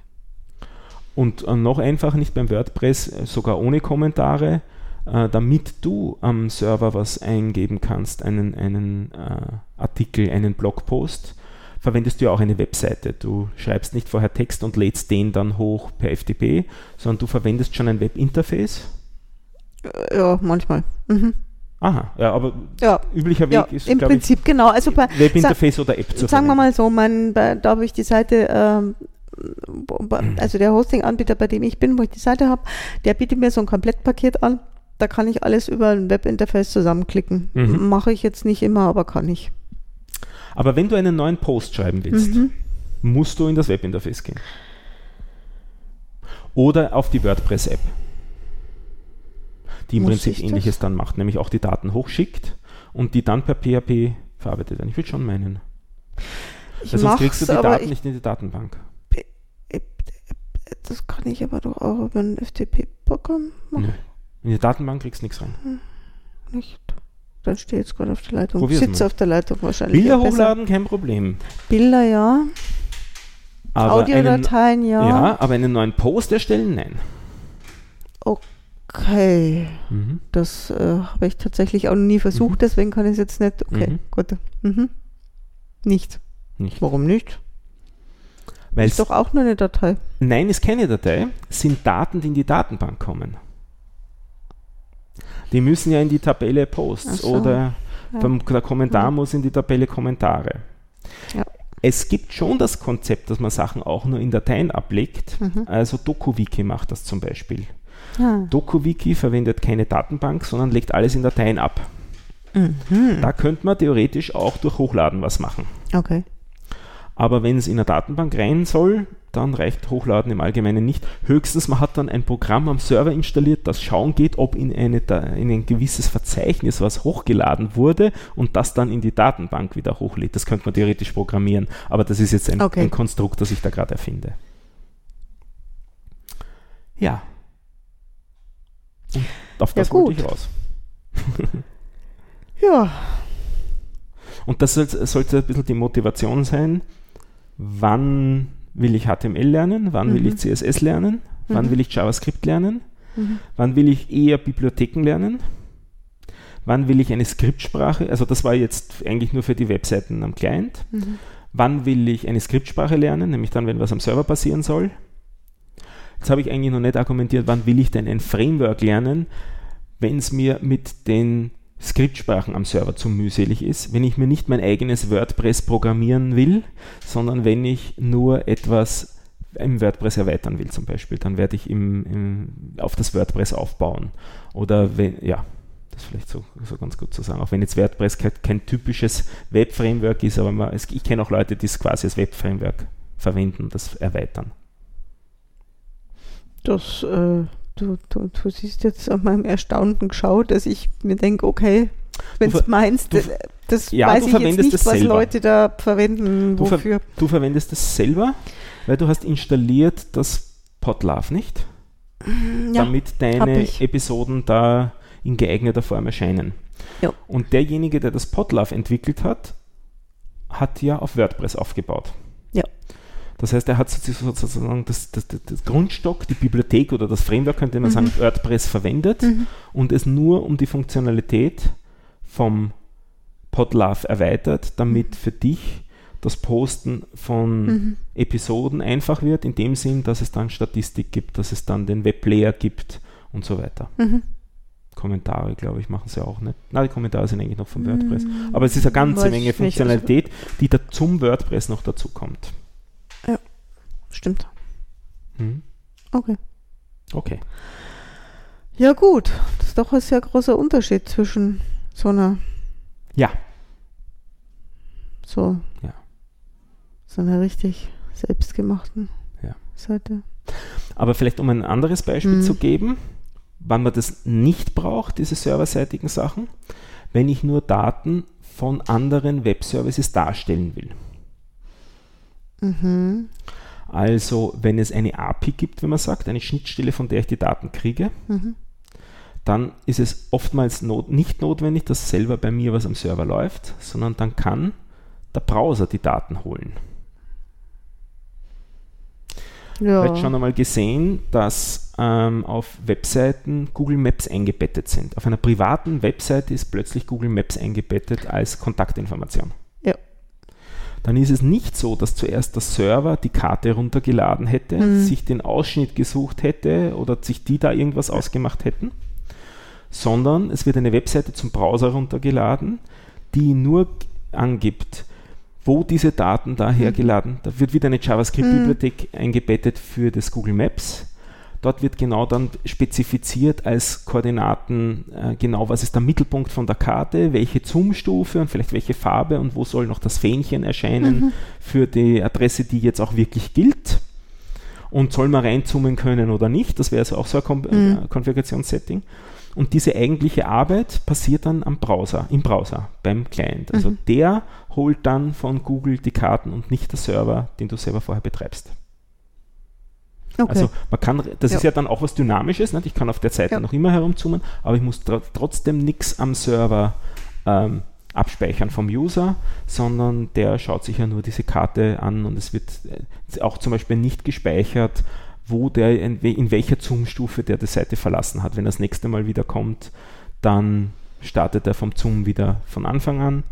Und äh, noch einfacher, nicht beim WordPress, äh, sogar ohne Kommentare, äh, damit du am Server was eingeben kannst, einen, einen äh, Artikel, einen Blogpost, verwendest du ja auch eine Webseite. Du schreibst nicht vorher Text und lädst den dann hoch per FTP, sondern du verwendest schon ein Webinterface. Äh, ja, manchmal. Mhm. Aha, ja, aber ja. üblicher Weg ja, ist im Prinzip ich, genau. Also bei Webinterface oder App zu Sagen wir mal so, mein, bei, da habe ich die Seite, ähm, also der Hosting-Anbieter, bei dem ich bin, wo ich die Seite habe, der bietet mir so ein Komplettpaket an. Da kann ich alles über ein Webinterface zusammenklicken. Mhm. Mache ich jetzt nicht immer, aber kann ich. Aber wenn du einen neuen Post schreiben willst, mhm. musst du in das Webinterface gehen. Oder auf die WordPress-App die im Muss Prinzip ähnliches das? dann macht, nämlich auch die Daten hochschickt und die dann per PHP verarbeitet werden. Ich würde schon meinen. Ich Weil sonst kriegst du die Daten nicht in die Datenbank. Das kann ich aber doch auch über ein FTP-Programm machen. Nee. In die Datenbank kriegst du nichts rein. Hm, nicht. Dann steht jetzt gerade auf der Leitung. Probier's Sitze auf der Leitung wahrscheinlich. Bilder hochladen, kein Problem. Bilder ja. Audiodateien ja. Ja, aber einen neuen Post erstellen, nein. Okay. Mhm. Das äh, habe ich tatsächlich auch noch nie versucht, mhm. deswegen kann ich es jetzt nicht. Okay, mhm. gut. Mhm. Nicht. nicht. Warum nicht? Weil ist doch auch nur eine Datei. Nein, ist keine Datei, es sind Daten, die in die Datenbank kommen. Die müssen ja in die Tabelle Posts so. oder ja. beim, der Kommentar muss in die Tabelle Kommentare. Ja. Es gibt schon das Konzept, dass man Sachen auch nur in Dateien ablegt. Mhm. Also DokuWiki macht das zum Beispiel. Ah. DokuWiki verwendet keine Datenbank, sondern legt alles in Dateien ab. Mhm. Da könnte man theoretisch auch durch Hochladen was machen. Okay. Aber wenn es in eine Datenbank rein soll, dann reicht Hochladen im Allgemeinen nicht. Höchstens man hat dann ein Programm am Server installiert, das schauen geht, ob in, eine, in ein gewisses Verzeichnis was hochgeladen wurde und das dann in die Datenbank wieder hochlädt. Das könnte man theoretisch programmieren, aber das ist jetzt ein, okay. ein Konstrukt, das ich da gerade erfinde. Ja, und auf das ja, wollte ich raus. ja. Und das sollte ein bisschen die Motivation sein, wann will ich HTML lernen, wann mhm. will ich mhm. CSS lernen, wann mhm. will ich JavaScript lernen, mhm. wann will ich eher Bibliotheken lernen, wann will ich eine Skriptsprache, also das war jetzt eigentlich nur für die Webseiten am Client, mhm. wann will ich eine Skriptsprache lernen, nämlich dann, wenn was am Server passieren soll, Jetzt habe ich eigentlich noch nicht argumentiert, wann will ich denn ein Framework lernen, wenn es mir mit den Skriptsprachen am Server zu mühselig ist, wenn ich mir nicht mein eigenes WordPress programmieren will, sondern wenn ich nur etwas im WordPress erweitern will zum Beispiel, dann werde ich im, im, auf das WordPress aufbauen. Oder wenn, ja, das ist vielleicht so, so ganz gut zu sagen, auch wenn jetzt WordPress kein, kein typisches Web-Framework ist, aber man, ich kenne auch Leute, die es quasi als Web-Framework verwenden, das erweitern. Das, äh, du, du, du siehst jetzt an meinem Erstaunten geschaut, dass ich mir denke, okay, wenn du meinst, du, das ja, weiß ich jetzt nicht, was selber. Leute da verwenden, wofür. Du, ver du verwendest das selber, weil du hast installiert das Podlove, nicht? Mm, ja, Damit deine Episoden da in geeigneter Form erscheinen. Ja. Und derjenige, der das Podlove entwickelt hat, hat ja auf WordPress aufgebaut. Das heißt, er hat sozusagen das, das, das, Grundstock, die Bibliothek oder das Framework, könnte man mhm. sagen, WordPress verwendet mhm. und es nur um die Funktionalität vom Podlove erweitert, damit für dich das Posten von mhm. Episoden einfach wird, in dem Sinn, dass es dann Statistik gibt, dass es dann den Webplayer gibt und so weiter. Mhm. Kommentare, glaube ich, machen sie auch nicht. Na, die Kommentare sind eigentlich noch vom WordPress. Mhm. Aber es ist eine ganze Menge Funktionalität, die da zum WordPress noch dazu kommt. Stimmt. Hm. Okay. Okay. Ja, gut. Das ist doch ein sehr großer Unterschied zwischen so einer. Ja. So. Ja. So einer richtig selbstgemachten ja. Seite. Aber vielleicht, um ein anderes Beispiel mhm. zu geben, wann man das nicht braucht, diese serverseitigen Sachen, wenn ich nur Daten von anderen Webservices darstellen will. Mhm. Also, wenn es eine API gibt, wenn man sagt, eine Schnittstelle, von der ich die Daten kriege, mhm. dann ist es oftmals not nicht notwendig, dass selber bei mir was am Server läuft, sondern dann kann der Browser die Daten holen. Ja. vielleicht schon einmal gesehen, dass ähm, auf Webseiten Google Maps eingebettet sind. Auf einer privaten Webseite ist plötzlich Google Maps eingebettet als Kontaktinformation. Dann ist es nicht so, dass zuerst der Server die Karte runtergeladen hätte, Mhm. sich den Ausschnitt gesucht hätte oder sich die da irgendwas ausgemacht hätten, sondern es wird eine Webseite zum Browser runtergeladen, die nur angibt, wo diese Daten da hergeladen. Da wird wieder eine JavaScript-Bibliothek eingebettet für das Google Maps. Dort wird genau dann spezifiziert als Koordinaten äh, genau, was ist der Mittelpunkt von der Karte, welche Zoom-Stufe und vielleicht welche Farbe und wo soll noch das Fähnchen erscheinen für die Adresse, die jetzt auch wirklich gilt. Und soll man reinzoomen können oder nicht? Das wäre also auch so ein Mhm. äh, Konfigurationssetting. Und diese eigentliche Arbeit passiert dann am Browser, im Browser, beim Client. Also Mhm. der holt dann von Google die Karten und nicht der Server, den du selber vorher betreibst. Okay. Also man kann, das Ja. ist ja dann auch was Dynamisches, nicht? ich kann auf der Seite Ja. noch immer herumzoomen, aber ich muss tr trotzdem nichts am Server ähm, abspeichern vom User, sondern der schaut sich ja nur diese Karte an und es wird äh, auch zum Beispiel nicht gespeichert, wo der in, in welcher Zoom-Stufe der die Seite verlassen hat. Wenn er das nächste Mal wieder kommt, dann startet er vom Zoom wieder von Anfang an.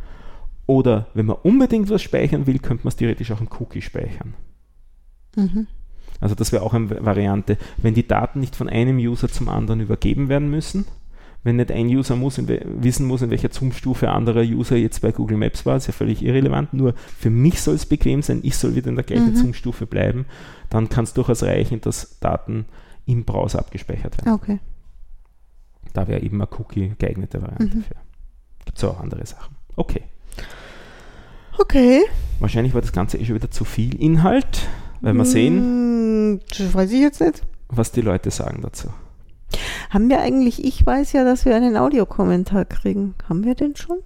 Oder wenn man unbedingt was speichern will, könnte man es theoretisch auch im Cookie speichern. mhm. Also das wäre auch eine Variante, wenn die Daten nicht von einem User zum anderen übergeben werden müssen. Wenn nicht ein User muss, wissen muss, in welcher Zoom-Stufe anderer User jetzt bei Google Maps war, ist ja völlig irrelevant. Nur für mich soll es bequem sein, ich soll wieder in der gleichen Mhm. Zoom-Stufe bleiben. Dann kann es durchaus reichen, dass Daten im Browser abgespeichert werden. Okay. Da wäre eben ein Cookie geeignete Variante Mhm. für. Gibt es auch andere Sachen. Okay. Okay. Wahrscheinlich war das Ganze eh schon wieder zu viel Inhalt, weil wir sehen, Hm, Das weiß ich jetzt nicht. was die Leute sagen dazu. Haben wir eigentlich, ich weiß ja, dass wir einen Audiokommentar kriegen. Haben wir den schon?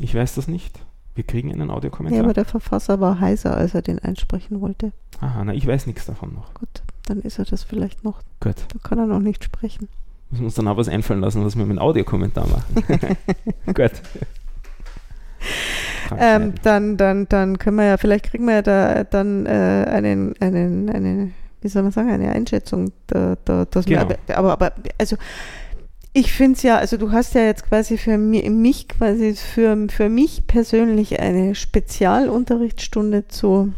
Ich weiß das nicht. Wir kriegen einen Ja, Audiokommentar. aber der Verfasser war heiser, als er den einsprechen wollte. Aha, na, ich weiß nichts davon noch. Gut, dann ist er das vielleicht noch. Gut. Da kann er noch nicht sprechen. Müssen wir uns dann auch was einfallen lassen, was wir mit einem Audiokommentar machen. Gut. Ähm, dann, dann, dann können wir ja, vielleicht kriegen wir ja da dann äh, einen, einen, eine, wie soll man sagen, eine Einschätzung. Da, da, dass Genau. wir, aber, aber, also ich finde es ja, also du hast ja jetzt quasi für mi- mich, quasi für, für mich persönlich eine Spezialunterrichtsstunde zu,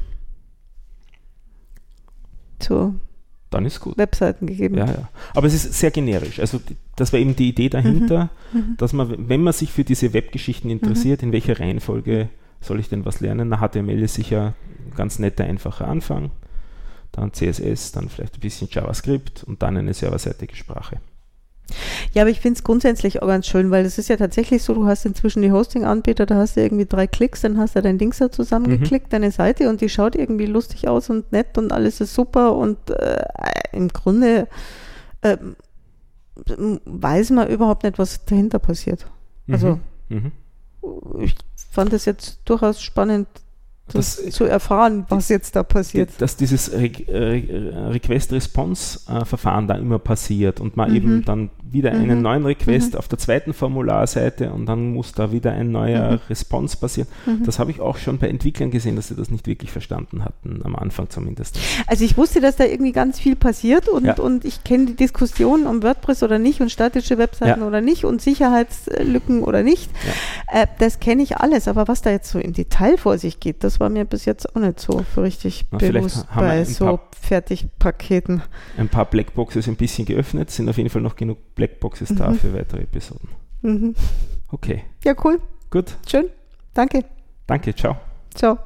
zu Dann ist gut. Webseiten gegeben. Ja, ja. Aber es ist sehr generisch. Also das war eben die Idee dahinter, Mhm. dass man, wenn man sich für diese Webgeschichten interessiert, in welcher Reihenfolge soll ich denn was lernen? Na, HTML ist sicher ein ganz netter, einfacher Anfang. Dann CSS, dann vielleicht ein bisschen JavaScript und dann eine serverseitige Sprache. Ja, aber ich finde es grundsätzlich auch ganz schön, weil es ist ja tatsächlich so, du hast inzwischen die Hosting-Anbieter, da hast du irgendwie drei Klicks, dann hast du dein Dings da zusammengeklickt, deine Seite und die schaut irgendwie lustig aus und nett und alles ist super und äh, im Grunde ähm, weiß man überhaupt nicht, was dahinter passiert. Also Mhm. ich fand es jetzt durchaus spannend, das, Das- zu erfahren, was jetzt da passiert. dass dieses Re Re Request-Response-Verfahren da immer passiert und man Mhm. eben dann wieder einen Mhm. neuen Request Mhm. auf der zweiten Formularseite und dann muss da wieder ein neuer Mhm. Response passieren. Mhm. Das habe ich auch schon bei Entwicklern gesehen, dass sie das nicht wirklich verstanden hatten, am Anfang zumindest. Also ich wusste, dass da irgendwie ganz viel passiert und, Ja. und ich kenne die Diskussion um WordPress oder nicht und statische Webseiten Ja. oder nicht und Sicherheitslücken oder nicht. Äh, das kenne ich alles, aber was da jetzt so im Detail vor sich geht, das war mir bis jetzt auch nicht so für richtig Na, vielleicht bewusst haben wir bei so Fertigpaketen. Ein paar Blackboxes ein bisschen geöffnet, sind auf jeden Fall noch genug Blackboxes da Mhm. für weitere Episoden. Mhm. Okay, Ja, cool. gut. Schön. Danke. Danke, ciao. Ciao.